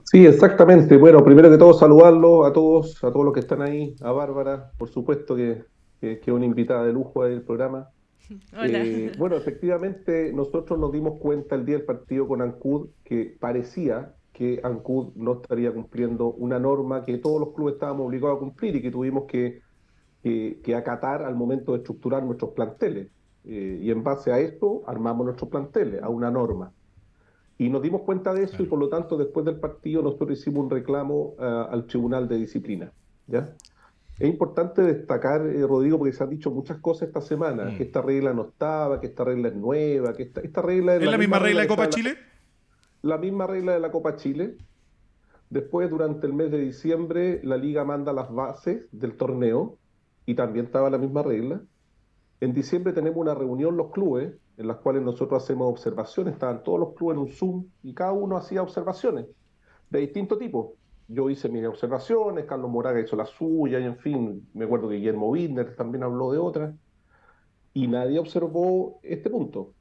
Sí, exactamente. Bueno, primero que todo saludarlo a todos, a todos los que están ahí, a Bárbara, por supuesto que, que, que es una invitada de lujo del programa. Eh, bueno, efectivamente, nosotros nos dimos cuenta el día del partido con Ancud que parecía que Ancud no estaría cumpliendo una norma que todos los clubes estábamos obligados a cumplir y que tuvimos que, que, acatar al momento de estructurar nuestros planteles. Eh, y en base a esto armamos nuestros planteles, a una norma. Y nos dimos cuenta de eso y por lo tanto después del partido nosotros hicimos un reclamo ah, al Tribunal de Disciplina. ¿ya? Es importante destacar, eh, Rodrigo, porque se han dicho muchas cosas esta semana, mm. que esta regla no estaba, que esta regla es nueva, que esta, esta regla es... la, misma regla, de Copa Chile? La, misma regla de la Copa Chile. Después, durante el mes de diciembre, la liga manda las bases del torneo y también estaba la misma regla. En diciembre tenemos una reunión los clubes en las cuales nosotros hacemos observaciones. Estaban todos los clubes en un Zoom y cada uno hacía observaciones de distinto tipo yo hice mis observaciones, Carlos Moraga hizo la suya, y en fin, me acuerdo que Guillermo Windner también habló de otras, y nadie observó este punto.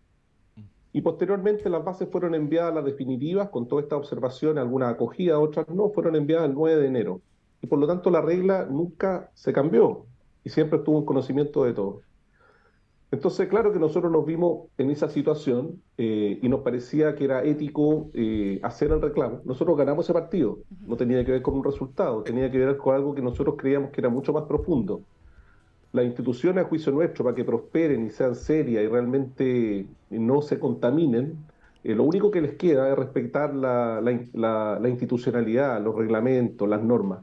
Y posteriormente las bases fueron enviadas, las definitivas, con todas estas observaciones, algunas acogidas, otras no, fueron enviadas el 9 de enero. Y por lo tanto la regla nunca se cambió y siempre estuvo en conocimiento de todos. Entonces, claro que nosotros nos vimos en esa situación eh, y nos parecía que era ético eh, hacer el reclamo. Nosotros ganamos ese partido, no tenía que ver con un resultado, tenía que ver con algo que nosotros creíamos que era mucho más profundo. Las instituciones, a juicio nuestro, para que prosperen y sean serias y realmente no se contaminen, eh, lo único que les queda es respetar la, la institucionalidad, los reglamentos, las normas.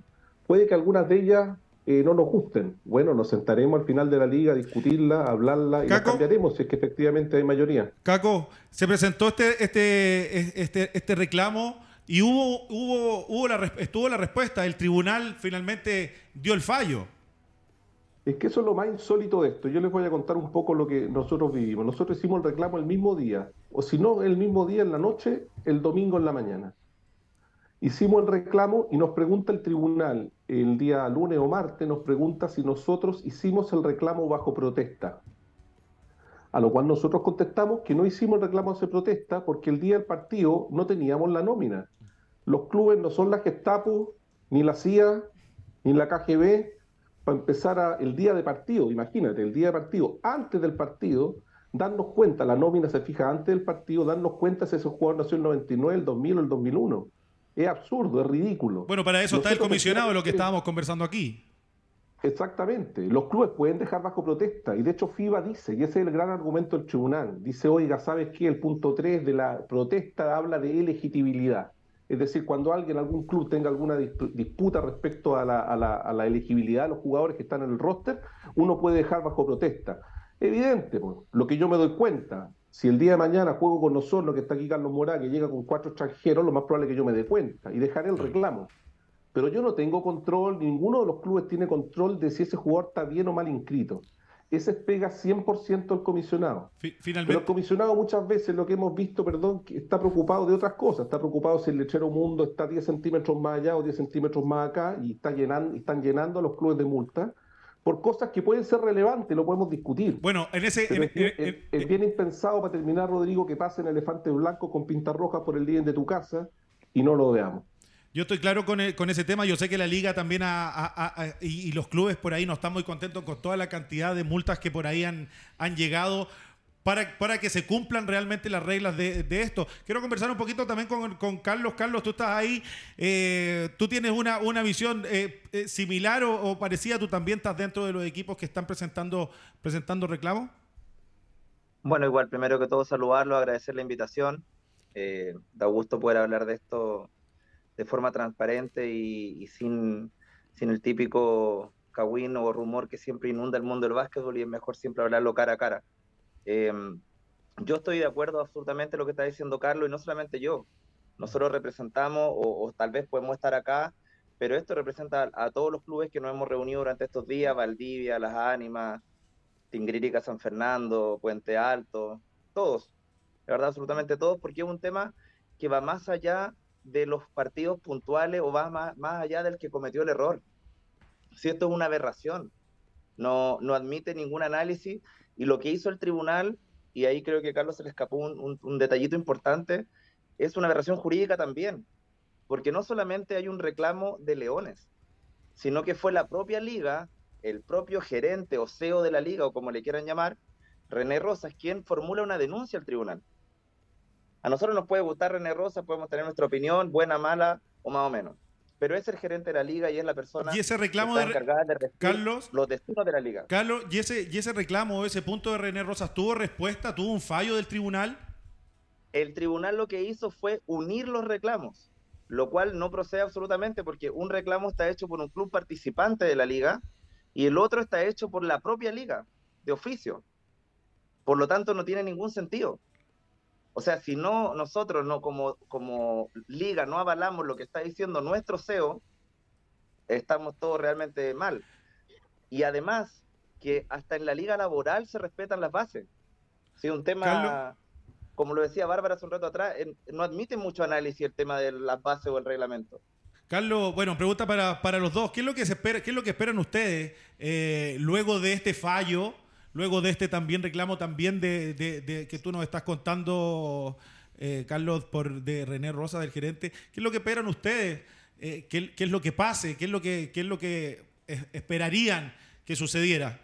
Puede que algunas de ellas eh, no nos gusten. Bueno, nos sentaremos al final de la liga a discutirla, a hablarla y la cambiaremos si es que efectivamente hay mayoría. Caco, se presentó este, este, este, este reclamo y hubo, hubo, hubo la, estuvo la respuesta. El tribunal finalmente dio el fallo. Es que eso es lo más insólito de esto. Yo les voy a contar un poco lo que nosotros vivimos. Nosotros hicimos el reclamo el mismo día, o si no, el mismo día en la noche, el domingo en la mañana. Hicimos el reclamo y nos pregunta el tribunal el día lunes o martes, nos pregunta si nosotros hicimos el reclamo bajo protesta. A lo cual nosotros contestamos que no hicimos el reclamo bajo protesta porque el día del partido no teníamos la nómina. Los clubes no son la Gestapo, ni la CIA, ni la KGB, para empezar el día de partido, imagínate, el día de partido, antes del partido, darnos cuenta, la nómina se fija antes del partido, darnos cuenta si ese jugador nació en el 99, el 2000 o el 2001. Es absurdo, es ridículo. Bueno, para eso está el comisionado lo que estábamos conversando aquí. Exactamente. Los clubes pueden dejar bajo protesta. Y de hecho FIBA dice, y ese es el gran argumento del tribunal, dice, oiga, ¿sabes qué? El punto 3 de la protesta habla de elegibilidad. Es decir, cuando alguien, algún club tenga alguna disputa respecto a la, a, la, a la, elegibilidad de los jugadores que están en el roster, uno puede dejar bajo protesta. Evidente, pues, lo que yo me doy cuenta, si el día de mañana juego con nosotros, que está aquí Carlos Morá, que llega con cuatro extranjeros, lo más probable es que yo me dé cuenta y dejaré el reclamo. Pero yo no tengo control, ninguno de los clubes tiene control de si ese jugador está bien o mal inscrito ese pega 100% al comisionado. Finalmente. Pero el comisionado muchas veces lo que hemos visto, perdón, está preocupado de otras cosas. Está preocupado si el lechero mundo está 10 centímetros más allá o 10 centímetros más acá y está llenando, están llenando a los clubes de multa por cosas que pueden ser relevantes, lo podemos discutir. Bueno, en ese... es, bien impensado para terminar, Rodrigo, que pase en elefante blanco con pinta roja por el día de tu casa y no lo veamos. Yo estoy claro con, con, ese tema. Yo sé que la liga también y, los clubes por ahí no están muy contentos con toda la cantidad de multas que por ahí han, han llegado. Para, para, que se cumplan realmente las reglas de, esto. Quiero conversar un poquito también con, Carlos. Carlos, tú estás ahí, eh, tú tienes una, una visión eh, eh, similar o, parecida, tú también estás dentro de los equipos que están presentando, presentando reclamos. Bueno, igual, primero que todo saludarlo, agradecer la invitación. da gusto poder hablar de esto de forma transparente y, sin, sin, el típico cagüín o rumor que siempre inunda el mundo del básquetbol y es mejor siempre hablarlo cara a cara. Em, yo estoy de acuerdo absolutamente lo que está diciendo Carlos y no solamente yo. Nosotros representamos o, tal vez podemos estar acá, pero esto representa a, todos los clubes que nos hemos reunido durante estos días, Valdivia, Las Ánimas, Tingrírica, San Fernando, Puente Alto, todos, de verdad absolutamente todos, porque es un tema que va más allá de los partidos puntuales o va más, más allá del que cometió el error. Si esto es una aberración, no, no admite ningún análisis y lo que hizo el tribunal, y ahí creo que Carlos se le escapó un, un, detallito importante, es una aberración jurídica también, porque no solamente hay un reclamo de Leones, sino que fue la propia liga, el propio gerente o CEO de la liga, o como le quieran llamar, René Rosas, quien formula una denuncia al tribunal. A nosotros nos puede gustar René Rosa, podemos tener nuestra opinión, buena, mala o más o menos. Pero es el gerente de la liga y es la persona y ese reclamo de, de Carlos, los destinos de la liga. Carlos, ¿y ese, y ese reclamo, ese punto de René Rosas, tuvo respuesta, tuvo un fallo del tribunal? El tribunal lo que hizo fue unir los reclamos, lo cual no procede absolutamente porque un reclamo está hecho por un club participante de la liga y el otro está hecho por la propia liga, de oficio. Por lo tanto, no tiene ningún sentido. O sea, si no nosotros no como, como liga no avalamos lo que está diciendo nuestro CEO, estamos todos realmente mal. Y además que hasta en la liga laboral se respetan las bases. Sí, un tema, como lo decía Bárbara hace un rato atrás, no admite mucho análisis el tema de las bases o el reglamento. Carlos, bueno, pregunta para, para los dos. ¿Qué es lo que se espera, qué es lo que esperan ustedes eh, luego de este fallo? Luego de este también reclamo también de, que tú nos estás contando, eh, Carlos, por de René Rosa, del gerente, ¿qué es lo que esperan ustedes? Eh, ¿qué, es lo que pase? ¿Qué es lo que, es lo que esperarían que sucediera?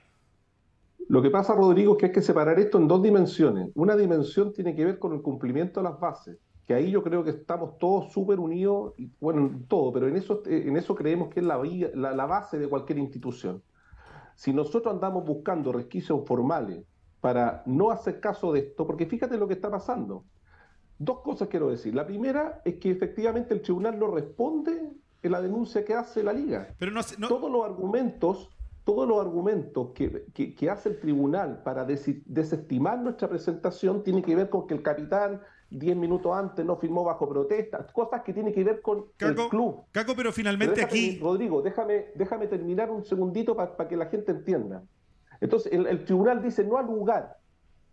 Lo que pasa, Rodrigo, es que hay que separar esto en dos dimensiones. Una dimensión tiene que ver con el cumplimiento de las bases, que ahí yo creo que estamos todos súper unidos, y, bueno, en todo, pero en eso, en eso creemos que es la, la base de cualquier institución. Si nosotros andamos buscando resquicios formales para no hacer caso de esto, porque fíjate lo que está pasando. Dos cosas quiero decir. La primera es que efectivamente el tribunal no responde en la denuncia que hace la liga. Pero no, Todos los argumentos, todos los argumentos que, hace el tribunal para desestimar nuestra presentación tienen que ver con que el capitán 10 minutos antes no firmó bajo protesta, cosas que tienen que ver con el club. Caco, pero finalmente aquí... Rodrigo, déjame, déjame terminar un segundito para que la gente entienda. Entonces, el, tribunal dice no al lugar,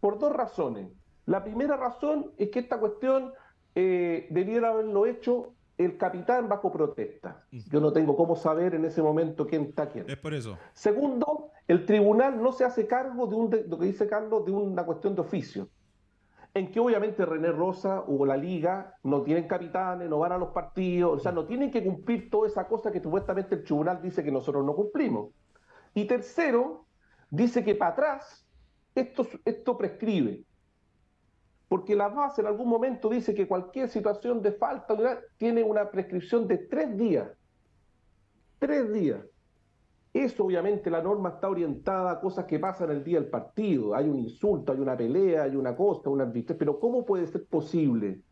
por dos razones. La primera razón es que esta cuestión eh, debiera haberlo hecho el capitán bajo protesta. Yo no tengo cómo saber en ese momento quién está quién. Es por eso. Segundo, el tribunal no se hace cargo de, un, de lo que dice Carlos, de una cuestión de oficio en que obviamente René Rosa o la liga no tienen capitanes, no van a los partidos, o sea, no tienen que cumplir toda esa cosa que supuestamente el tribunal dice que nosotros no cumplimos. Y tercero, dice que para atrás esto, esto prescribe. Porque la base en algún momento dice que cualquier situación de falta tiene una prescripción de tres días. Tres días. Eso obviamente la norma está orientada a cosas que pasan el día del partido. Hay un insulto, hay una pelea, hay una cosa, una arbitraje. Pero ¿cómo puede ser posible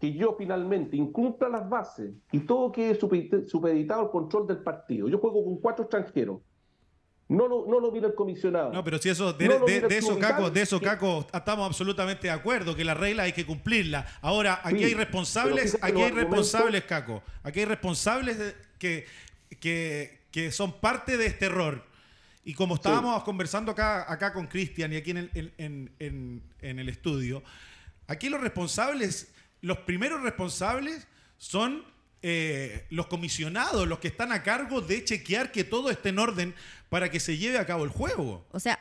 que yo finalmente incumpla las bases y todo quede supeditado al control del partido. Yo juego con cuatro extranjeros. No lo, no lo mira el comisionado. No, pero si eso, de, eso, Caco, de eso, Caco, estamos absolutamente de acuerdo, que la regla hay que cumplirla. Ahora, aquí hay responsables, aquí hay responsables, Caco. Aquí hay responsables que, que, que son parte de este error. Y como estábamos conversando acá, acá con Cristian y aquí en el, en, en el estudio, aquí los responsables, los primeros responsables son eh, los comisionados, los que están a cargo de chequear que todo esté en orden para que se lleve a cabo el juego. O sea,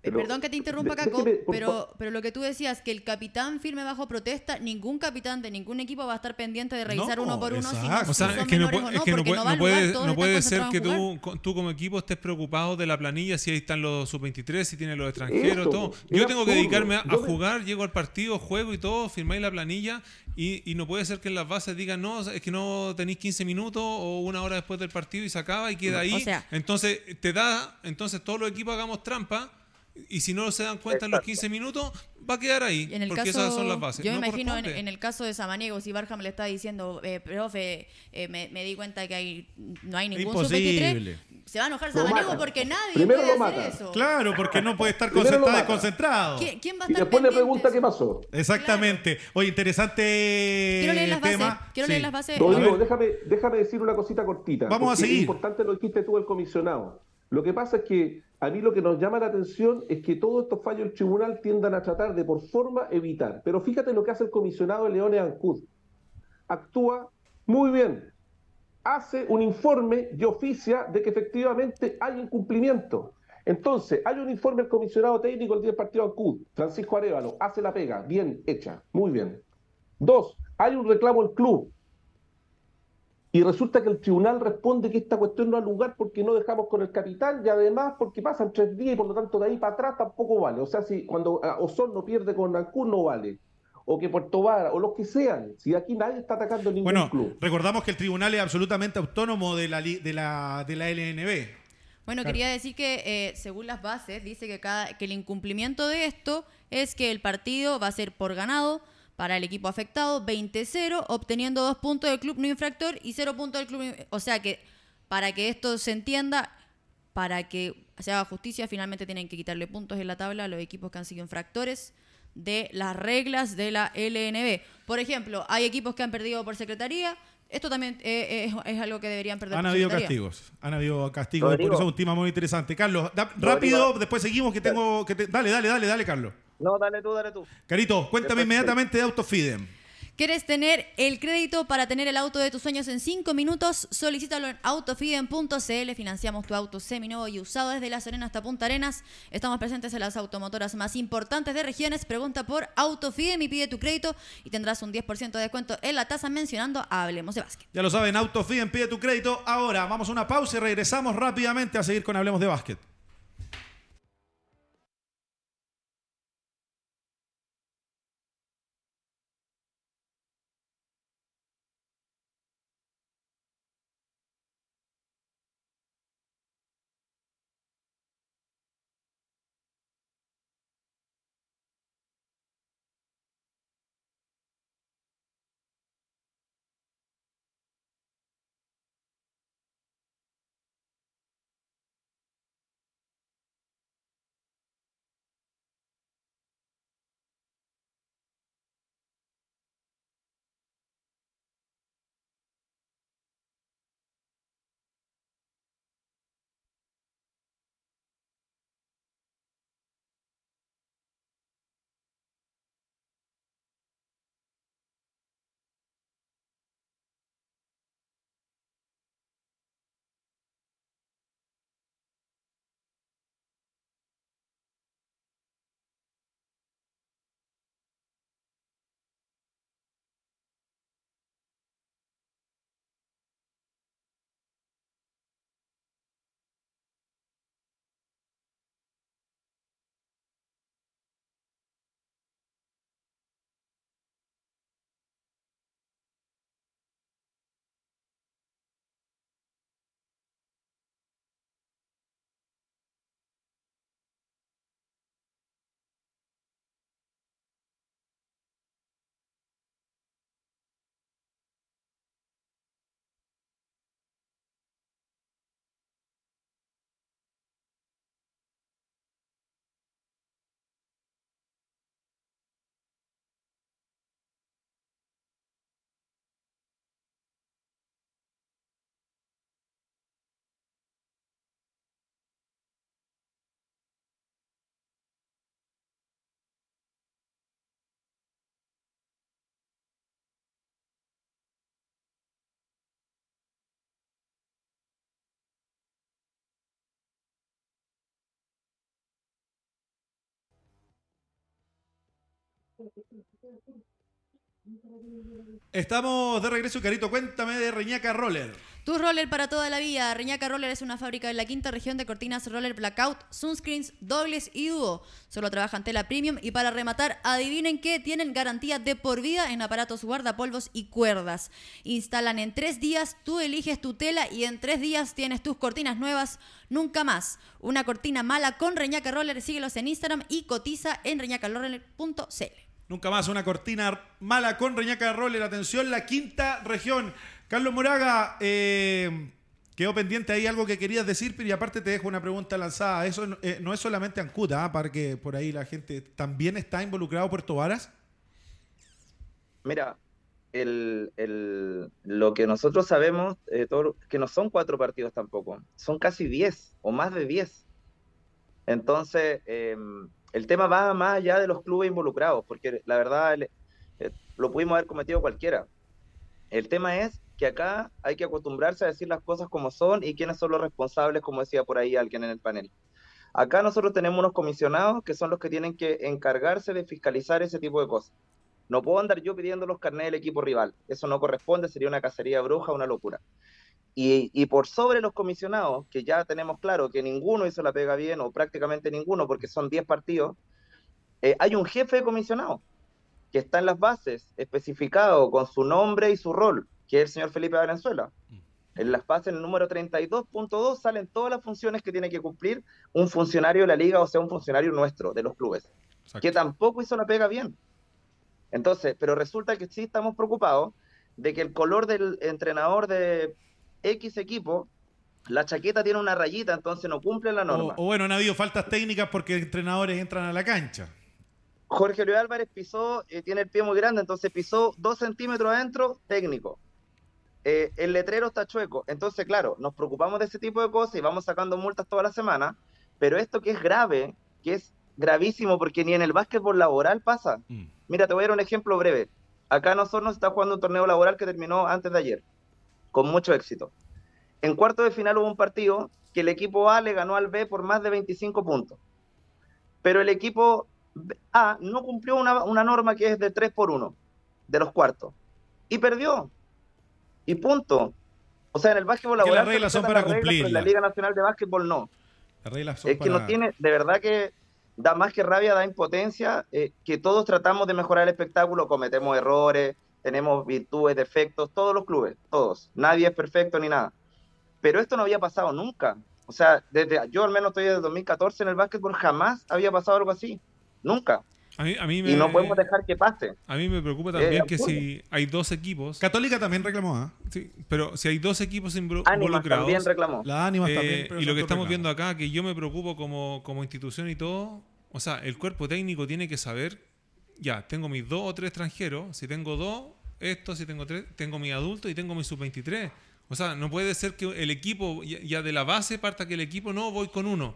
Perdón que te interrumpa, Caco, pero, pero lo que tú decías, que el capitán firme bajo protesta, ningún capitán de ningún equipo va a estar pendiente de revisar uno por uno si, o sea, es que no, puede, no puede ser que tú, tú, como equipo estés preocupado de la planilla, si ahí están los sub-23, si tienen los extranjeros, todo. Yo tengo que dedicarme a, jugar, llego al partido, juego y todo, firmáis la planilla y, y, no puede ser que en las bases digan, no, es que no tenéis 15 minutos o una hora después del partido y se acaba y queda ahí. entonces, te da, entonces todos los equipos hagamos trampa y si no se dan cuenta en los 15 minutos, va a quedar ahí. porque esas son las bases. Yo me imagino en, el caso de Samaniego, si Barham le está diciendo, eh, profe, eh, me, di cuenta que hay, no hay ningún sub-23, se va a enojar Samaniego porque nadie puede hacer eso. Claro, porque no puede estar concentrado concentrado. ¿Quién, va a estar y después le pregunta qué pasó. Exactamente. Oye, interesante Quiero leer las bases. Quiero leer las bases. déjame, déjame decir una cosita cortita. Vamos a seguir. Es importante lo dijiste tú, el comisionado. Lo que pasa es que a mí lo que nos llama la atención es que todos estos fallos del tribunal tiendan a tratar de por forma evitar. Pero fíjate lo que hace el comisionado Leones Ancud. Actúa muy bien. Hace un informe y oficia de que efectivamente hay incumplimiento. Entonces, hay un informe del comisionado técnico del día del partido Ancud, Francisco Arevalo, hace la pega, bien hecha, muy bien. Dos, hay un reclamo del club, y resulta que el tribunal responde que esta cuestión no ha lugar porque no dejamos con el capitán y además porque pasan tres días y por lo tanto de ahí para atrás tampoco vale. O sea, si cuando ah, Osorno pierde con Ancún no vale. O que Puerto Vara, o los que sean. Si aquí nadie está atacando ningún bueno, club. Recordamos que el tribunal es absolutamente autónomo de la, de la, de la LNB. Bueno, quería decir que eh, según las bases, dice que, cada, que el incumplimiento de esto es que el partido va a ser por ganado para el equipo afectado, 20-0, obteniendo dos puntos del club no infractor y cero puntos del club. O sea que, para que esto se entienda, para que se haga justicia, finalmente tienen que quitarle puntos en la tabla a los equipos que han sido infractores de las reglas de la LNB. Por ejemplo, hay equipos que han perdido por secretaría. Esto también eh, es, algo que deberían perder. Han habido castigos. Han habido castigos. Por eso es un tema muy interesante. Carlos, rápido, después seguimos que tengo que dale, dale, dale, dale, Carlos. No, dale tú, dale tú. Carito, cuéntame inmediatamente de AutoFidem. ¿Quieres tener el crédito para tener el auto de tus sueños en 5 minutos? Solicítalo en autofidem.cl. Financiamos tu auto seminuevo y usado desde La Serena hasta Punta Arenas. Estamos presentes en las automotoras más importantes de regiones. Pregunta por Autofidem y pide tu crédito y tendrás un 10% de descuento en la tasa mencionando Hablemos de Básquet. Ya lo saben, Autofidem pide tu crédito. Ahora vamos a una pausa y regresamos rápidamente a seguir con Hablemos de Básquet. Estamos de regreso, Carito. Cuéntame de Reñaca Roller. Tu roller para toda la vida. Reñaca Roller es una fábrica de la quinta región de cortinas roller blackout, sunscreens, dobles y dúo. Solo trabajan tela premium y para rematar, adivinen que tienen garantía de por vida en aparatos guardapolvos y cuerdas. Instalan en tres días, tú eliges tu tela y en tres días tienes tus cortinas nuevas. Nunca más. Una cortina mala con Reñaca Roller. Síguelos en Instagram y cotiza en reñacaroller.cl. Nunca más una cortina mala con Reñaca Roller. Atención, la quinta región. Carlos Moraga, eh, quedó pendiente ahí algo que querías decir, pero y aparte te dejo una pregunta lanzada. Eso no eh, es solamente Ancuta, ¿ah? para que por ahí la gente también está involucrado Puerto Varas. Mira, lo que nosotros sabemos, eh, que no son cuatro partidos tampoco, son casi diez o más de diez. Entonces, em, el tema va más allá de los clubes involucrados, porque la verdad eh, lo pudimos haber cometido cualquiera. El tema es que acá hay que acostumbrarse a decir las cosas como son y quiénes son los responsables, como decía por ahí alguien en el panel. Acá nosotros tenemos unos comisionados que son los que tienen que encargarse de fiscalizar ese tipo de cosas. No puedo andar yo pidiendo los carnets del equipo rival. Eso no corresponde, sería una cacería bruja, una locura. Y, por sobre los comisionados, que ya tenemos claro que ninguno hizo la pega bien o prácticamente ninguno, porque son 10 partidos, eh, hay un jefe de comisionado que está en las bases, especificado con su nombre y su rol, que es el señor Felipe Valenzuela. Mm. En las bases, en el número 32.2, salen todas las funciones que tiene que cumplir un funcionario de la liga, o sea, un funcionario nuestro, de los clubes, que tampoco hizo la pega bien. Entonces, pero resulta que sí estamos preocupados de que el color del entrenador de X equipo, la chaqueta tiene una rayita, entonces no cumple la norma. O, bueno, han habido faltas técnicas porque entrenadores entran a la cancha. Jorge Luis Álvarez pisó, eh, tiene el pie muy grande, entonces pisó dos centímetros adentro, técnico. Eh, el letrero está chueco. Entonces, claro, nos preocupamos de ese tipo de cosas y vamos sacando multas toda la semana, pero esto que es grave, que es gravísimo porque ni en el básquetbol laboral pasa. Mm. Mira, te voy a dar un ejemplo breve. Acá nosotros nos está jugando un torneo laboral que terminó antes de ayer con mucho éxito. En cuarto de final hubo un partido que el equipo A le ganó al B por más de 25 puntos. Pero el equipo A no cumplió una, norma que es de 3 por 1 de los cuartos. Y perdió. Y punto. O sea, en el básquetbol laboral... las reglas son para cumplir. En la Liga Nacional de Básquetbol no. Las reglas son es que no tiene, de verdad que da más que rabia, da impotencia, eh, que todos tratamos de mejorar el espectáculo, cometemos errores, tenemos virtudes, defectos, todos los clubes, todos. Nadie es perfecto ni nada. Pero esto no había pasado nunca. O sea, desde yo al menos estoy desde 2014 en el básquetbol, jamás había pasado algo así. Nunca. y no podemos dejar que pase. A mí me preocupa también que si hay dos equipos. Católica también reclamó, ¿ah? Sí, pero si hay dos equipos involucrados. también reclamó. La Ánimas eh, también. Y lo que estamos viendo acá, que yo me preocupo como, como institución y todo. O sea, el cuerpo técnico tiene que saber ya, tengo mis dos o tres extranjeros, si tengo dos, esto, si tengo tres, tengo mi adulto y tengo mi sub-23. O sea, no puede ser que el equipo, ya de la base parta que el equipo no voy con uno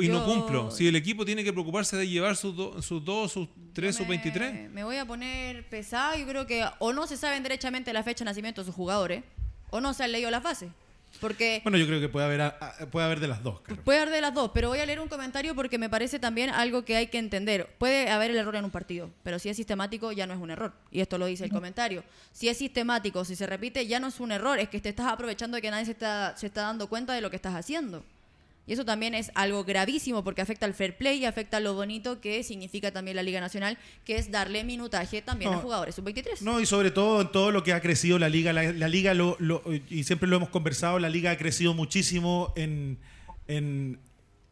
y no cumplo. Si el equipo tiene que preocuparse de llevar sus, sus dos, sus tres, sus 23. Me voy a poner pesado. Yo creo que o no se saben derechamente la fecha de nacimiento de sus jugadores o no se han leído la fase. Porque, bueno, yo creo que puede haber, puede haber de las dos. Puede haber de las dos, pero voy a leer un comentario porque me parece también algo que hay que entender. Puede haber el error en un partido, pero si es sistemático ya no es un error. Y esto lo dice el comentario. Si es sistemático, si se repite, ya no es un error, es que te estás aprovechando de que nadie se está, se está dando cuenta de lo que estás haciendo. Y eso también es algo gravísimo porque afecta al fair play y afecta a lo bonito que significa también la Liga Nacional, que es darle minutaje también a jugadores sub-23. No, y sobre todo en todo lo que ha crecido la Liga. La, Liga, lo, y siempre lo hemos conversado, la Liga ha crecido muchísimo en, en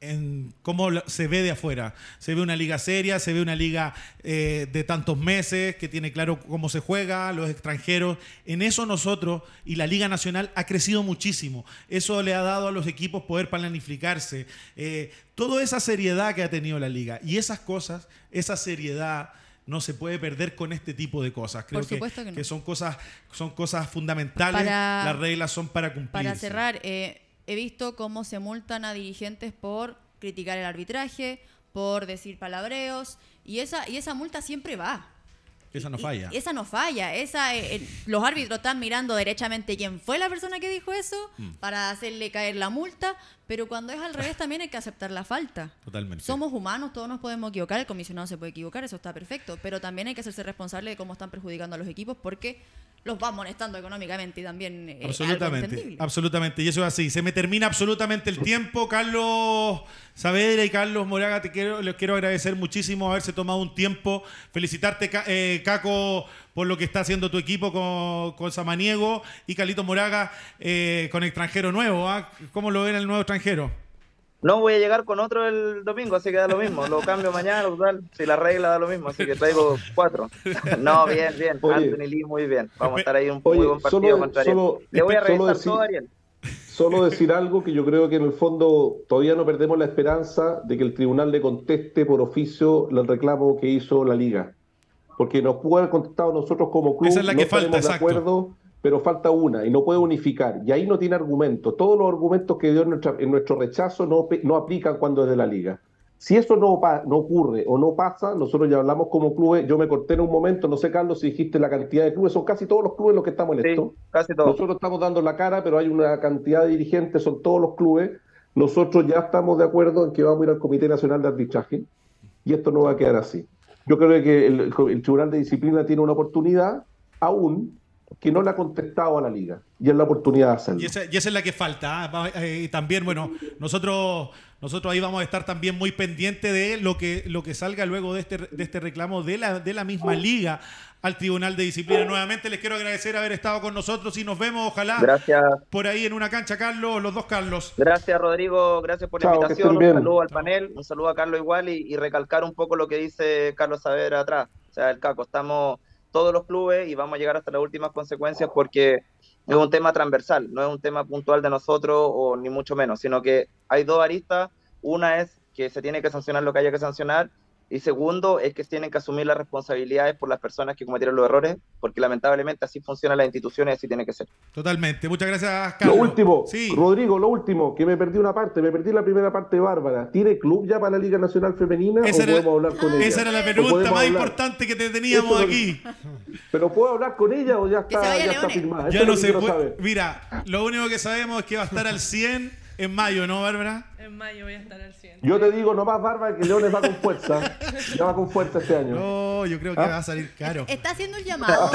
en cómo se ve de afuera. Se ve una liga seria, se ve una liga eh, de tantos meses, que tiene claro cómo se juega, los extranjeros. En eso nosotros y la Liga Nacional ha crecido muchísimo. Eso le ha dado a los equipos poder planificarse. Eh, toda esa seriedad que ha tenido la liga. Y esas cosas, esa seriedad no se puede perder con este tipo de cosas. Creo que, que, son cosas son cosas fundamentales. Las reglas son para cumplir. Para cerrar, eh, he visto cómo se multan a dirigentes por criticar el arbitraje, por decir palabreos, y esa, y esa multa siempre va. Esa no falla. esa no falla. Esa, eh, eh, los árbitros están mirando derechamente quién fue la persona que dijo eso mm. para hacerle caer la multa, Pero cuando es al revés también hay que aceptar la falta. Totalmente. Somos humanos, todos nos podemos equivocar, el comisionado se puede equivocar, eso está perfecto. Pero también hay que hacerse responsable de cómo están perjudicando a los equipos porque los va molestando económicamente y también. Eh, absolutamente, absolutamente. Y eso es así. Se me termina absolutamente el tiempo. Carlos Saavedra y Carlos Moraga, te quiero, les quiero agradecer muchísimo haberse tomado un tiempo. Felicitarte, eh, Caco, por lo que está haciendo tu equipo con, con Samaniego y Carlito Moraga eh, con extranjero nuevo. ¿ah? ¿Cómo lo ven el nuevo extranjero? No voy a llegar con otro el domingo, así que da lo mismo. Lo cambio mañana, total. Si la regla da lo mismo, así que traigo cuatro. No, bien, bien. Anthony Lee, muy bien. Vamos a estar ahí un muy buen partido contra Le voy a revisar todo, Ariel. Solo decir algo que yo creo que en el fondo todavía no perdemos la esperanza de que el tribunal le conteste por oficio el reclamo que hizo la liga. Porque nos pudo haber contestado nosotros como club, Esa es la que no falta, de acuerdo pero falta una y no puede unificar. Y ahí no tiene argumento. Todos los argumentos que dio en, nuestro rechazo no, no aplican cuando es de la liga. Si eso no, no ocurre o no pasa, nosotros ya hablamos como clubes, yo me corté en un momento, no sé Carlos si dijiste la cantidad de clubes, son casi todos los clubes los que estamos en esto. Casi todos. Nosotros estamos dando la cara, pero hay una cantidad de dirigentes, son todos los clubes. Nosotros ya estamos de acuerdo en que vamos a ir al Comité Nacional de Arbitraje y esto no va a quedar así. Yo creo que el, Tribunal de Disciplina tiene una oportunidad aún que no le ha contestado a la liga y es la oportunidad de hacerlo. Y esa, y esa es la que falta. ¿ah? Eh, también, bueno, nosotros, nosotros ahí vamos a estar también muy pendientes de lo que, lo que salga luego de este, de este reclamo de la, de la misma liga al Tribunal de Disciplina. Nuevamente les quiero agradecer haber estado con nosotros y nos vemos, ojalá, gracias. por ahí en una cancha, Carlos, los dos Carlos. Gracias, Rodrigo, gracias por la invitación, un saludo al panel, un saludo a Carlos igual y, y recalcar un poco lo que dice Carlos Saavedra atrás. O sea, el Caco, estamos todos los clubes y vamos a llegar hasta las últimas consecuencias porque es un tema transversal, no es un tema puntual de nosotros o ni mucho menos, sino que hay dos aristas. Una es que se tiene que sancionar lo que haya que sancionar y segundo, es que tienen que asumir las responsabilidades por las personas que cometieron los errores, porque lamentablemente así funcionan las instituciones y así tiene que ser. Totalmente. Muchas gracias, Carlos. Lo último, Rodrigo, lo último, que me perdí una parte, me perdí la primera parte de Bárbara. ¿Tiene club ya para la Liga Nacional Femenina esa o era, podemos hablar con ella? Esa era la pregunta más importante que te teníamos aquí. ¿Pero puedo hablar con ella o ya está, ya está firmada? Ya no se puede. Mira, lo único que sabemos es que va a estar al 100 en mayo, ¿no, Bárbara? En mayo voy a estar al 100. Yo te digo nomás, Bárbara, que Leones va con fuerza. ya va con fuerza este año. No, yo creo que ¿Ah? va a salir caro. Está haciendo un llamado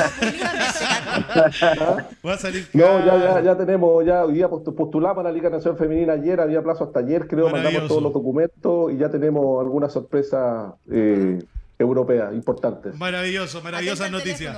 Va a salir caro. No, ya, ya, ya tenemos, ya hoy día postulamos a la Liga Nacional Femenina ayer, había plazo hasta ayer, creo, mandamos todos los documentos y ya tenemos alguna sorpresa. Eh, europeas importantes. Maravilloso, maravillosas noticias.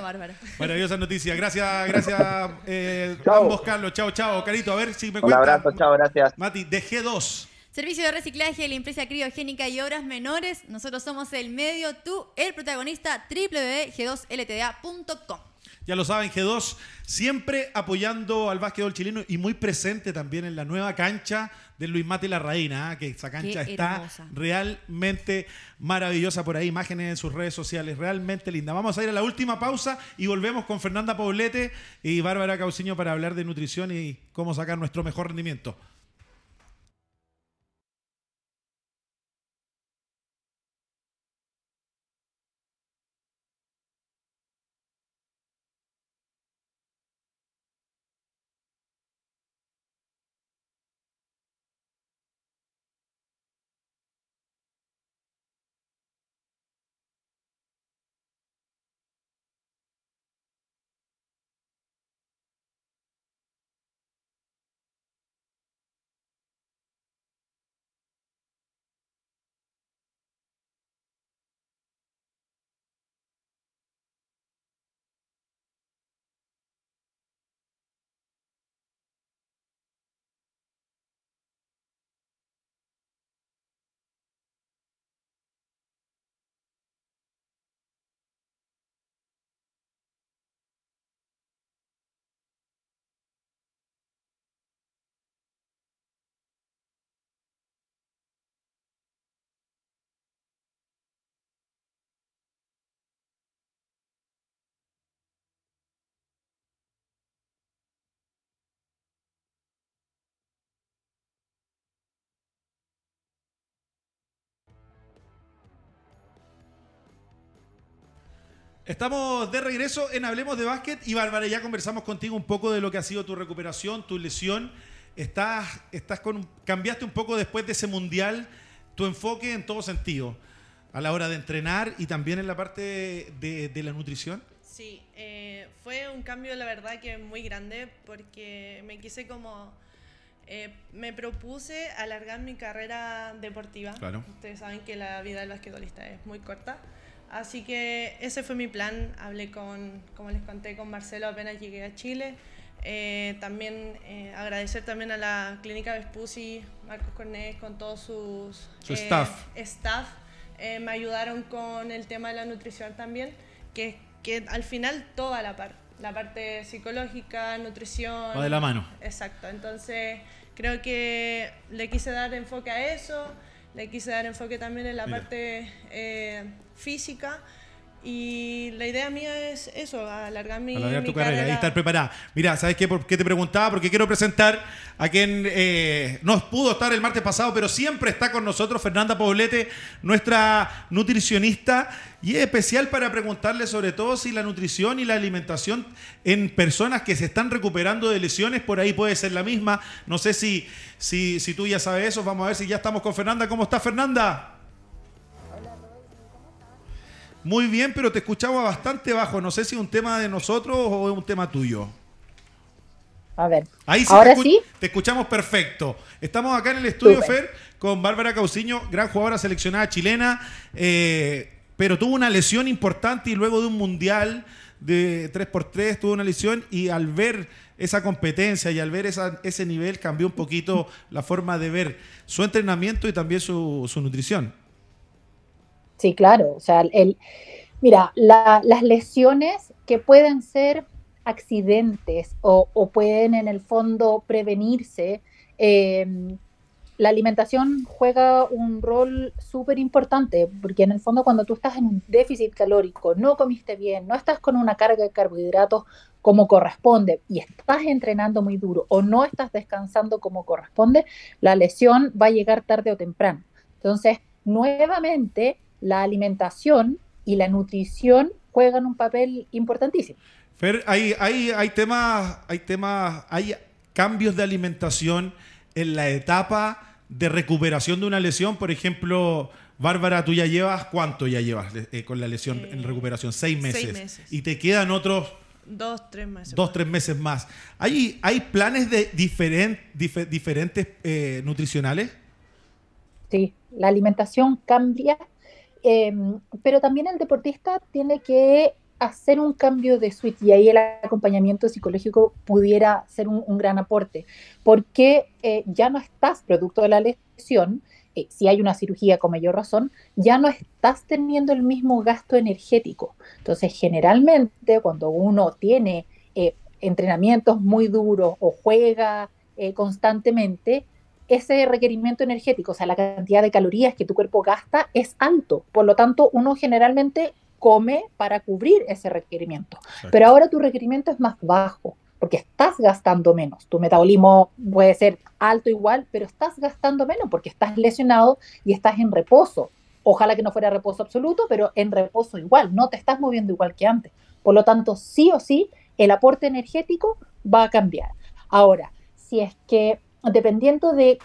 Maravillosas noticias. Gracias, gracias eh, ambos, Carlos. Chao, chao. Carito, a ver si me cuentas. Un abrazo, chao, gracias. Mati, de G2. Servicio de reciclaje de la empresa criogénica y obras menores. Nosotros somos el medio, tú, el protagonista, www.g2ltda.com. Ya lo saben, G2 siempre apoyando al básquetbol chileno y muy presente también en la nueva cancha de Luis Mate y la Reina, ¿ah? que esa cancha está realmente maravillosa por ahí, imágenes en sus redes sociales, realmente linda. Vamos a ir a la última pausa y volvemos con Fernanda Poblete y Bárbara Cauciño para hablar de nutrición y cómo sacar nuestro mejor rendimiento. Estamos de regreso en Hablemos de Básquet y Bárbara, ya conversamos contigo un poco de lo que ha sido tu recuperación, tu lesión. estás, estás con, cambiaste un poco después de ese mundial tu enfoque en todo sentido, a la hora de entrenar y también en la parte de, la nutrición. Sí, eh, fue un cambio la verdad que muy grande porque me quise como... Eh, me propuse alargar mi carrera deportiva. Claro. Ustedes saben que la vida del basquetbolista es muy corta. Así que ese fue mi plan. Hablé con, como les conté, con Marcelo apenas llegué a Chile. Eh, también eh, agradecer también a la clínica Vespucci, Marcos Cornés, con todos sus Su staff. staff me ayudaron con el tema de la nutrición también, que, que al final toda la par, la parte psicológica, nutrición. Va de la mano. Exacto, entonces creo que le quise dar enfoque a eso, le quise dar enfoque también en la parte eh, física y la idea mía es eso, alargar mi, alargar tu carrera, y estar preparada. Mira, ¿sabes qué? ¿Por qué te preguntaba? Porque quiero presentar a quien eh, no pudo estar el martes pasado, pero siempre está con nosotros, Fernanda Poblete, nuestra nutricionista, y es especial para preguntarle sobre todo si la nutrición y la alimentación en personas que se están recuperando de lesiones, por ahí puede ser la misma. No sé si, si, si tú ya sabes eso, vamos a ver si ya estamos con Fernanda. ¿Cómo está Fernanda? Muy bien, pero te escuchaba bastante bajo. No sé si es un tema de nosotros o es un tema tuyo. A ver. Ahí sí, ¿Ahora te, sí? te escuchamos perfecto. Estamos acá en el estudio, Fer, con Bárbara Cauciño, gran jugadora seleccionada chilena, eh, pero tuvo una lesión importante y luego de un mundial de 3x3 tuvo una lesión y al ver esa competencia y al ver ese nivel cambió un poquito la forma de ver su entrenamiento y también su, su nutrición. Sí, claro. O sea, el, mira, las lesiones que pueden ser accidentes o, pueden en el fondo prevenirse, em, la alimentación juega un rol súper importante, porque en el fondo cuando tú estás en un déficit calórico, no comiste bien, no estás con una carga de carbohidratos como corresponde y estás entrenando muy duro o no estás descansando como corresponde, la lesión va a llegar tarde o temprano. Entonces, nuevamente, la alimentación y la nutrición juegan un papel importantísimo. Fer, hay, hay, hay temas, hay temas, hay cambios de alimentación en la etapa de recuperación de una lesión. Por ejemplo, Bárbara, tú ya llevas, ¿cuánto ya llevas eh, con la lesión en recuperación? Seis meses. Seis meses. Y te quedan otros... Dos, tres meses. Dos, tres meses más. ¿Hay, hay planes de diferentes eh, nutricionales? Sí, la alimentación cambia Em, pero también el deportista tiene que hacer un cambio de switch y ahí el acompañamiento psicológico pudiera ser un, gran aporte, porque eh, ya no estás producto de la lesión, eh, si hay una cirugía con mayor razón, ya no estás teniendo el mismo gasto energético. Entonces, generalmente cuando uno tiene eh, entrenamientos muy duros o juega constantemente, ese requerimiento energético, o sea, la cantidad de calorías que tu cuerpo gasta es alto. Por lo tanto, uno generalmente come para cubrir ese requerimiento. Pero ahora tu requerimiento es más bajo, porque estás gastando menos. Tu metabolismo puede ser alto igual, pero estás gastando menos porque estás lesionado y estás en reposo. Ojalá que no fuera reposo absoluto, pero en reposo igual, no te estás moviendo igual que antes. Por lo tanto, sí o sí, el aporte energético va a cambiar. Ahora, si es que dependiendo de,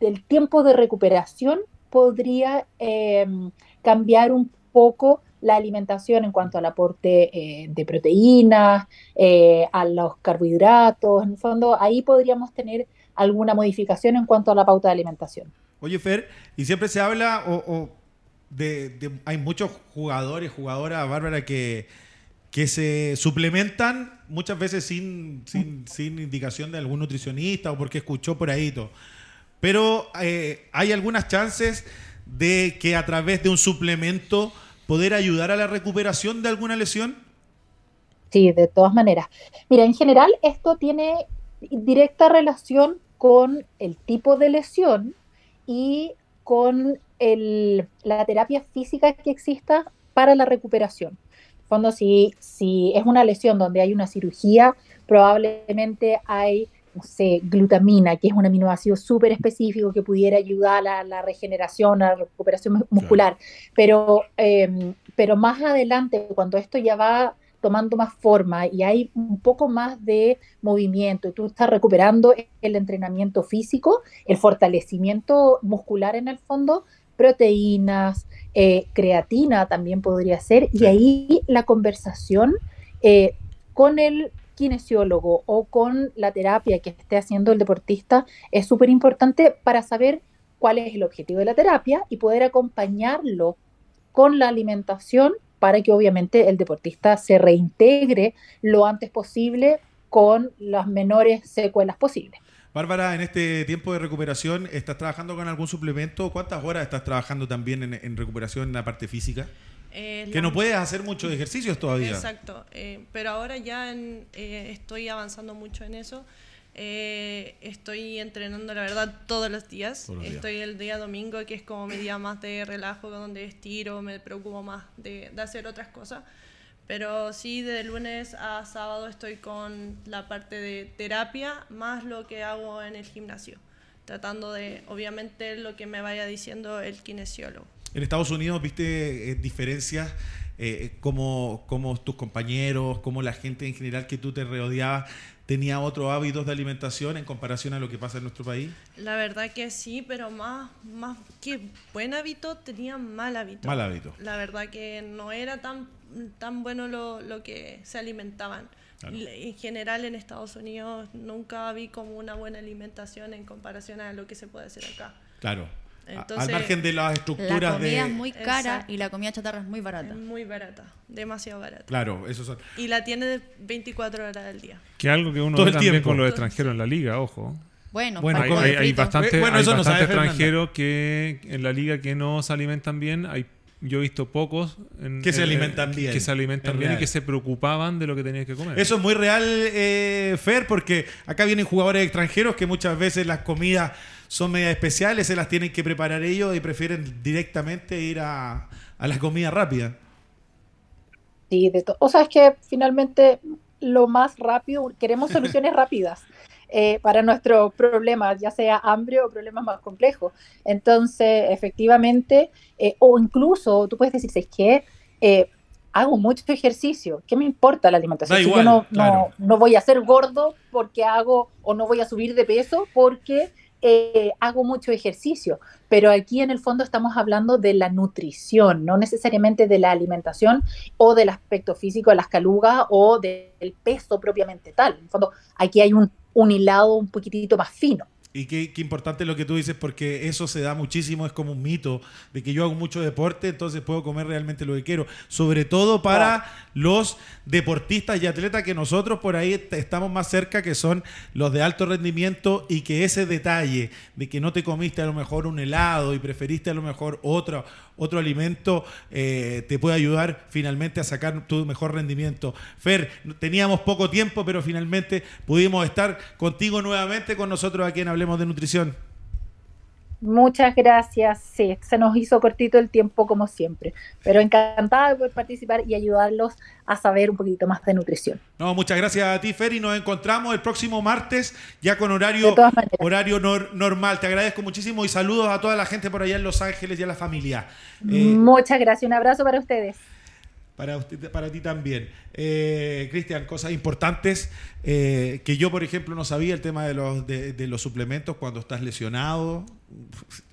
del tiempo de recuperación, podría em, cambiar un poco la alimentación en cuanto al aporte eh, de proteínas, eh, a los carbohidratos, en el fondo ahí podríamos tener alguna modificación en cuanto a la pauta de alimentación. Oye, Fer, y siempre se habla, o, de, hay muchos jugadores, jugadoras, Bárbara, que, que se suplementan muchas veces sin, sin, indicación de algún nutricionista o porque escuchó por ahí todo. Pero eh, hay algunas chances de que a través de un suplemento poder ayudar a la recuperación de alguna lesión. Sí, de todas maneras. Mira, en general esto tiene directa relación con el tipo de lesión y con el, la terapia física que exista para la recuperación fondo, si, si es una lesión donde hay una cirugía, probablemente hay, no sé, glutamina, que es un aminoácido súper específico que pudiera ayudar a la regeneración, a la recuperación muscular. Pero, em, pero más adelante, cuando esto ya va tomando más forma y hay un poco más de movimiento y tú estás recuperando el entrenamiento físico, el fortalecimiento muscular en el fondo, proteínas, eh, creatina también podría ser, y ahí la conversación eh, con el kinesiólogo o con la terapia que esté haciendo el deportista es súper importante para saber cuál es el objetivo de la terapia y poder acompañarlo con la alimentación para que obviamente el deportista se reintegre lo antes posible con las menores secuelas posibles. Bárbara, en este tiempo de recuperación, ¿estás trabajando con algún suplemento? ¿Cuántas horas estás trabajando también en, recuperación en la parte física? Eh, que no puedes hacer muchos ejercicios todavía. Exacto, eh, pero ahora ya eh, estoy avanzando mucho en eso. estoy entrenando, la verdad, todos los, días. Estoy el día domingo, que es como mi día más de relajo, donde estiro, me preocupo más de, de hacer otras cosas. Pero sí, de lunes a sábado estoy con la parte de terapia más lo que hago en el gimnasio, tratando de, obviamente, lo que me vaya diciendo el kinesiólogo. En Estados Unidos, ¿viste eh, diferencias eh, como, como, tus compañeros, como la gente en general que tú te rodeabas tenía otros hábitos de alimentación en comparación a lo que pasa en nuestro país? La verdad que sí, pero más, más que buen hábito, tenía mal hábito. Mal hábito. La verdad que no era tan, tan bueno lo, lo que se alimentaban. En general en Estados Unidos nunca vi como una buena alimentación en comparación a lo que se puede hacer acá. Claro. Al margen de las estructuras la comida es muy cara y la comida chatarra es muy barata. muy barata, demasiado barata. Claro, eso son. Y la tiene 24 horas del día. Que algo que uno Todo ve también con los extranjeros en la liga, ojo. Bueno, hay, hay, bastante, extranjeros que en la liga que no se alimentan bien. Hay, yo he visto pocos que se alimentan bien. Que se alimentan bien y que se preocupaban de lo que tenían que comer. Eso es muy real, eh, Fer, porque acá vienen jugadores extranjeros que muchas veces las comidas son medias especiales, se las tienen que preparar ellos y prefieren directamente ir a, la comida rápida. Sí, de o sea, es que finalmente lo más rápido, queremos soluciones rápidas. Eh, para nuestros problemas, ya sea hambre o problemas más complejos. Entonces, efectivamente, eh, o incluso tú puedes decir, es que eh, hago mucho ejercicio, ¿qué me importa la alimentación? yo no, no, voy a ser gordo porque hago, o no voy a subir de peso porque eh, hago mucho ejercicio, pero aquí en el fondo estamos hablando de la nutrición, no necesariamente de la alimentación o del aspecto físico de las calugas o del peso propiamente tal. En el fondo, aquí hay un, un hilado un poquitito más fino. Y qué, importante lo que tú dices, porque eso se da muchísimo, es como un mito de que yo hago mucho deporte, entonces puedo comer realmente lo que quiero. Sobre todo para los deportistas y atletas que nosotros por ahí estamos más cerca, que son los de alto rendimiento, y que ese detalle de que no te comiste a lo mejor un helado y preferiste a lo mejor otro, otro alimento, eh, te puede ayudar finalmente a sacar tu mejor rendimiento. Fer, teníamos poco tiempo, pero finalmente pudimos estar contigo nuevamente con nosotros aquí en Hablemos de Nutrición. Muchas gracias. Sí, se nos hizo cortito el tiempo como siempre, pero encantada de poder participar y ayudarlos a saber un poquito más de nutrición. No, muchas gracias a ti, Fer, y nos encontramos el próximo martes ya con horario, horario normal. Te agradezco muchísimo y saludos a toda la gente por allá en Los Ángeles y a la familia. Eh, muchas gracias. Un abrazo para ustedes. Para, usted, para ti también. Eh, Cristian, cosas importantes eh, que yo, por ejemplo, no sabía el tema de los, de los suplementos cuando estás lesionado.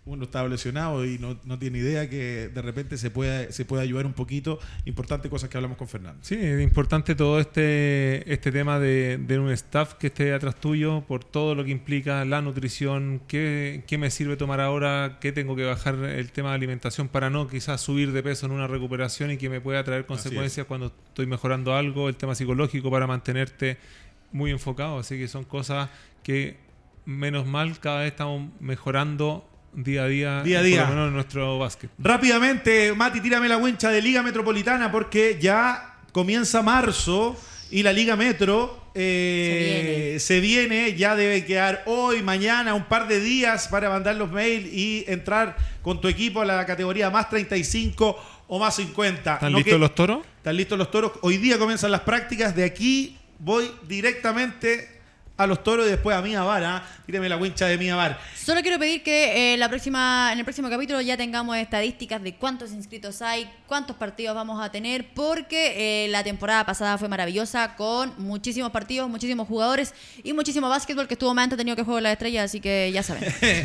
Uno estaba lesionado y no, tiene idea que de repente se pueda, se puede ayudar un poquito. Importante cosas que hablamos con Fernando. Sí, es importante todo este, este tema de, un staff que esté atrás tuyo por todo lo que implica la nutrición, qué, qué me sirve tomar ahora, qué tengo que bajar el tema de alimentación para no quizás subir de peso en una recuperación y que me pueda traer consecuencias cuando estoy mejorando algo, el tema psicológico para mantenerte muy enfocado. Así que son cosas que menos mal, cada vez estamos mejorando día a día, día, a día. por lo menos en nuestro básquet. Rápidamente, Mati, tírame la wincha de Liga Metropolitana porque ya comienza marzo y la Liga Metro eh, se, viene. ya debe quedar hoy, mañana, un par de días para mandar los mails y entrar con tu equipo a la categoría más 35 o más 50. ¿Están listos los toros? Están listos los toros. Hoy día comienzan las prácticas. De aquí voy directamente a los toros y después a Mía Bar. ¿ah? Tíreme la wincha de Mía Bar. Solo quiero pedir que eh, la próxima, en el próximo capítulo ya tengamos estadísticas de cuántos inscritos hay, cuántos partidos vamos a tener, porque eh, la temporada pasada fue maravillosa con muchísimos partidos, muchísimos jugadores y muchísimo básquetbol que estuvo más entretenido que Juego de la Estrella, así que ya saben.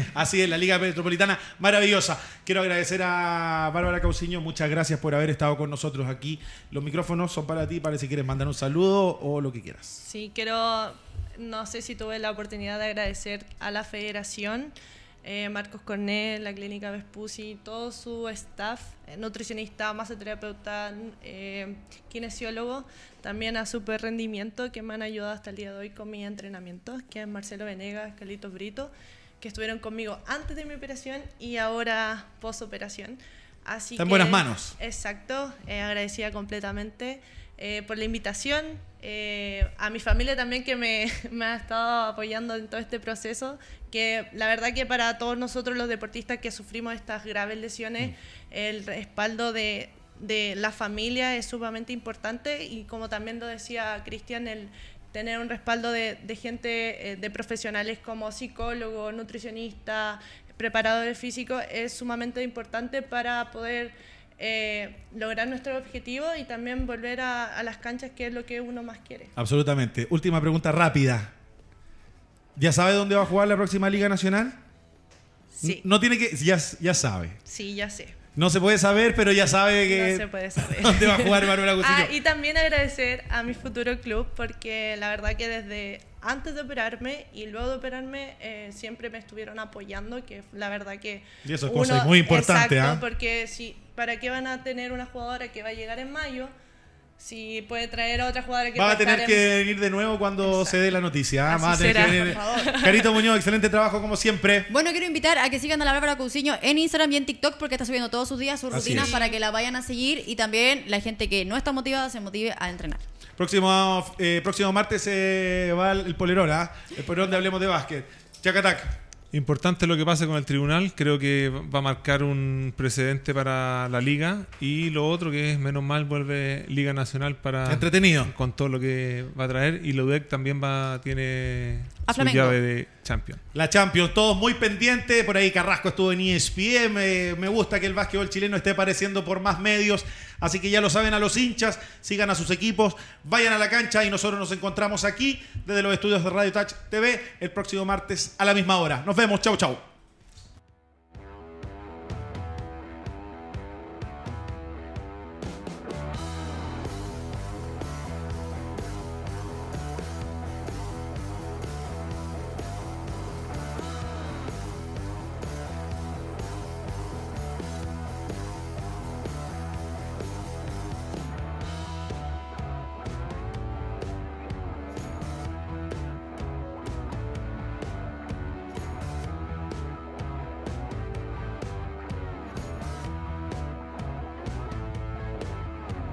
así es, la Liga Metropolitana, maravillosa. Quiero agradecer a Bárbara Cauciño, muchas gracias por haber estado con nosotros aquí. Los micrófonos son para ti, para si quieres mandar un saludo o lo que quieras. Sí, quiero no sé si tuve la oportunidad de agradecer a la federación, eh, Marcos Cornel, la clínica Vespucci, todo su staff, eh, nutricionista, masoterapeuta, eh, kinesiólogo, también a Super Rendimiento, que me han ayudado hasta el día de hoy con mis entrenamientos, que es Marcelo Venegas, Carlitos Brito, que estuvieron conmigo antes de mi operación y ahora post operación. Así Está en buenas manos. Exacto, agradecida completamente. Eh, por la invitación, eh, a mi familia también que me, me, ha estado apoyando en todo este proceso, que la verdad que para todos nosotros los deportistas que sufrimos estas graves lesiones, mm. el respaldo de, de la familia es sumamente importante y como también lo decía Cristian, el tener un respaldo de, de gente, eh, de profesionales como psicólogo, nutricionista, preparadores físicos, es sumamente importante para poder eh, lograr nuestro objetivo y también volver a, las canchas, que es lo que uno más quiere. Absolutamente. Última pregunta rápida. ¿Ya sabe dónde va a jugar la próxima Liga Nacional? Sí. No tiene que. Ya, ya sabe. Sí, ya sé. No se puede saber, pero ya sabe que. No se puede saber. ¿Dónde va a jugar Bárbara Ah, y también agradecer a mi futuro club, porque la verdad que desde antes de operarme y luego de operarme eh, siempre me estuvieron apoyando, que la verdad que... Y eso es muy importante, Exacto, ¿ah? porque si, ¿para qué van a tener una jugadora que va a llegar en mayo? si puede traer a otra jugadora que va a tener que venir de nuevo cuando se dé la noticia. ¿ah? Carito Muñoz, excelente trabajo como siempre. Bueno, quiero invitar a que sigan a la Bárbara Cousiño en Instagram y en TikTok porque está subiendo todos sus días sus rutinas para que la vayan a seguir y también la gente que no está motivada se motive a entrenar. Próximo, eh, próximo martes se va el polerón, ¿ah? el polerón de Hablemos de Básquet. Chacatac. Importante lo que pase con el tribunal, creo que va a marcar un precedente para la liga. Y lo otro que es menos mal vuelve Liga Nacional para entretenido. con todo lo que va a traer. Y la UDEC también va tiene su llave de Champions. La Champions, todos muy pendientes, por ahí Carrasco estuvo en ESPN, me, me gusta que el básquetbol chileno esté apareciendo por más medios, así que ya lo saben a los hinchas, sigan a sus equipos, vayan a la cancha y nosotros nos encontramos aquí desde los estudios de Radio Touch TV el próximo martes a la misma hora. Nos vemos, chau chau.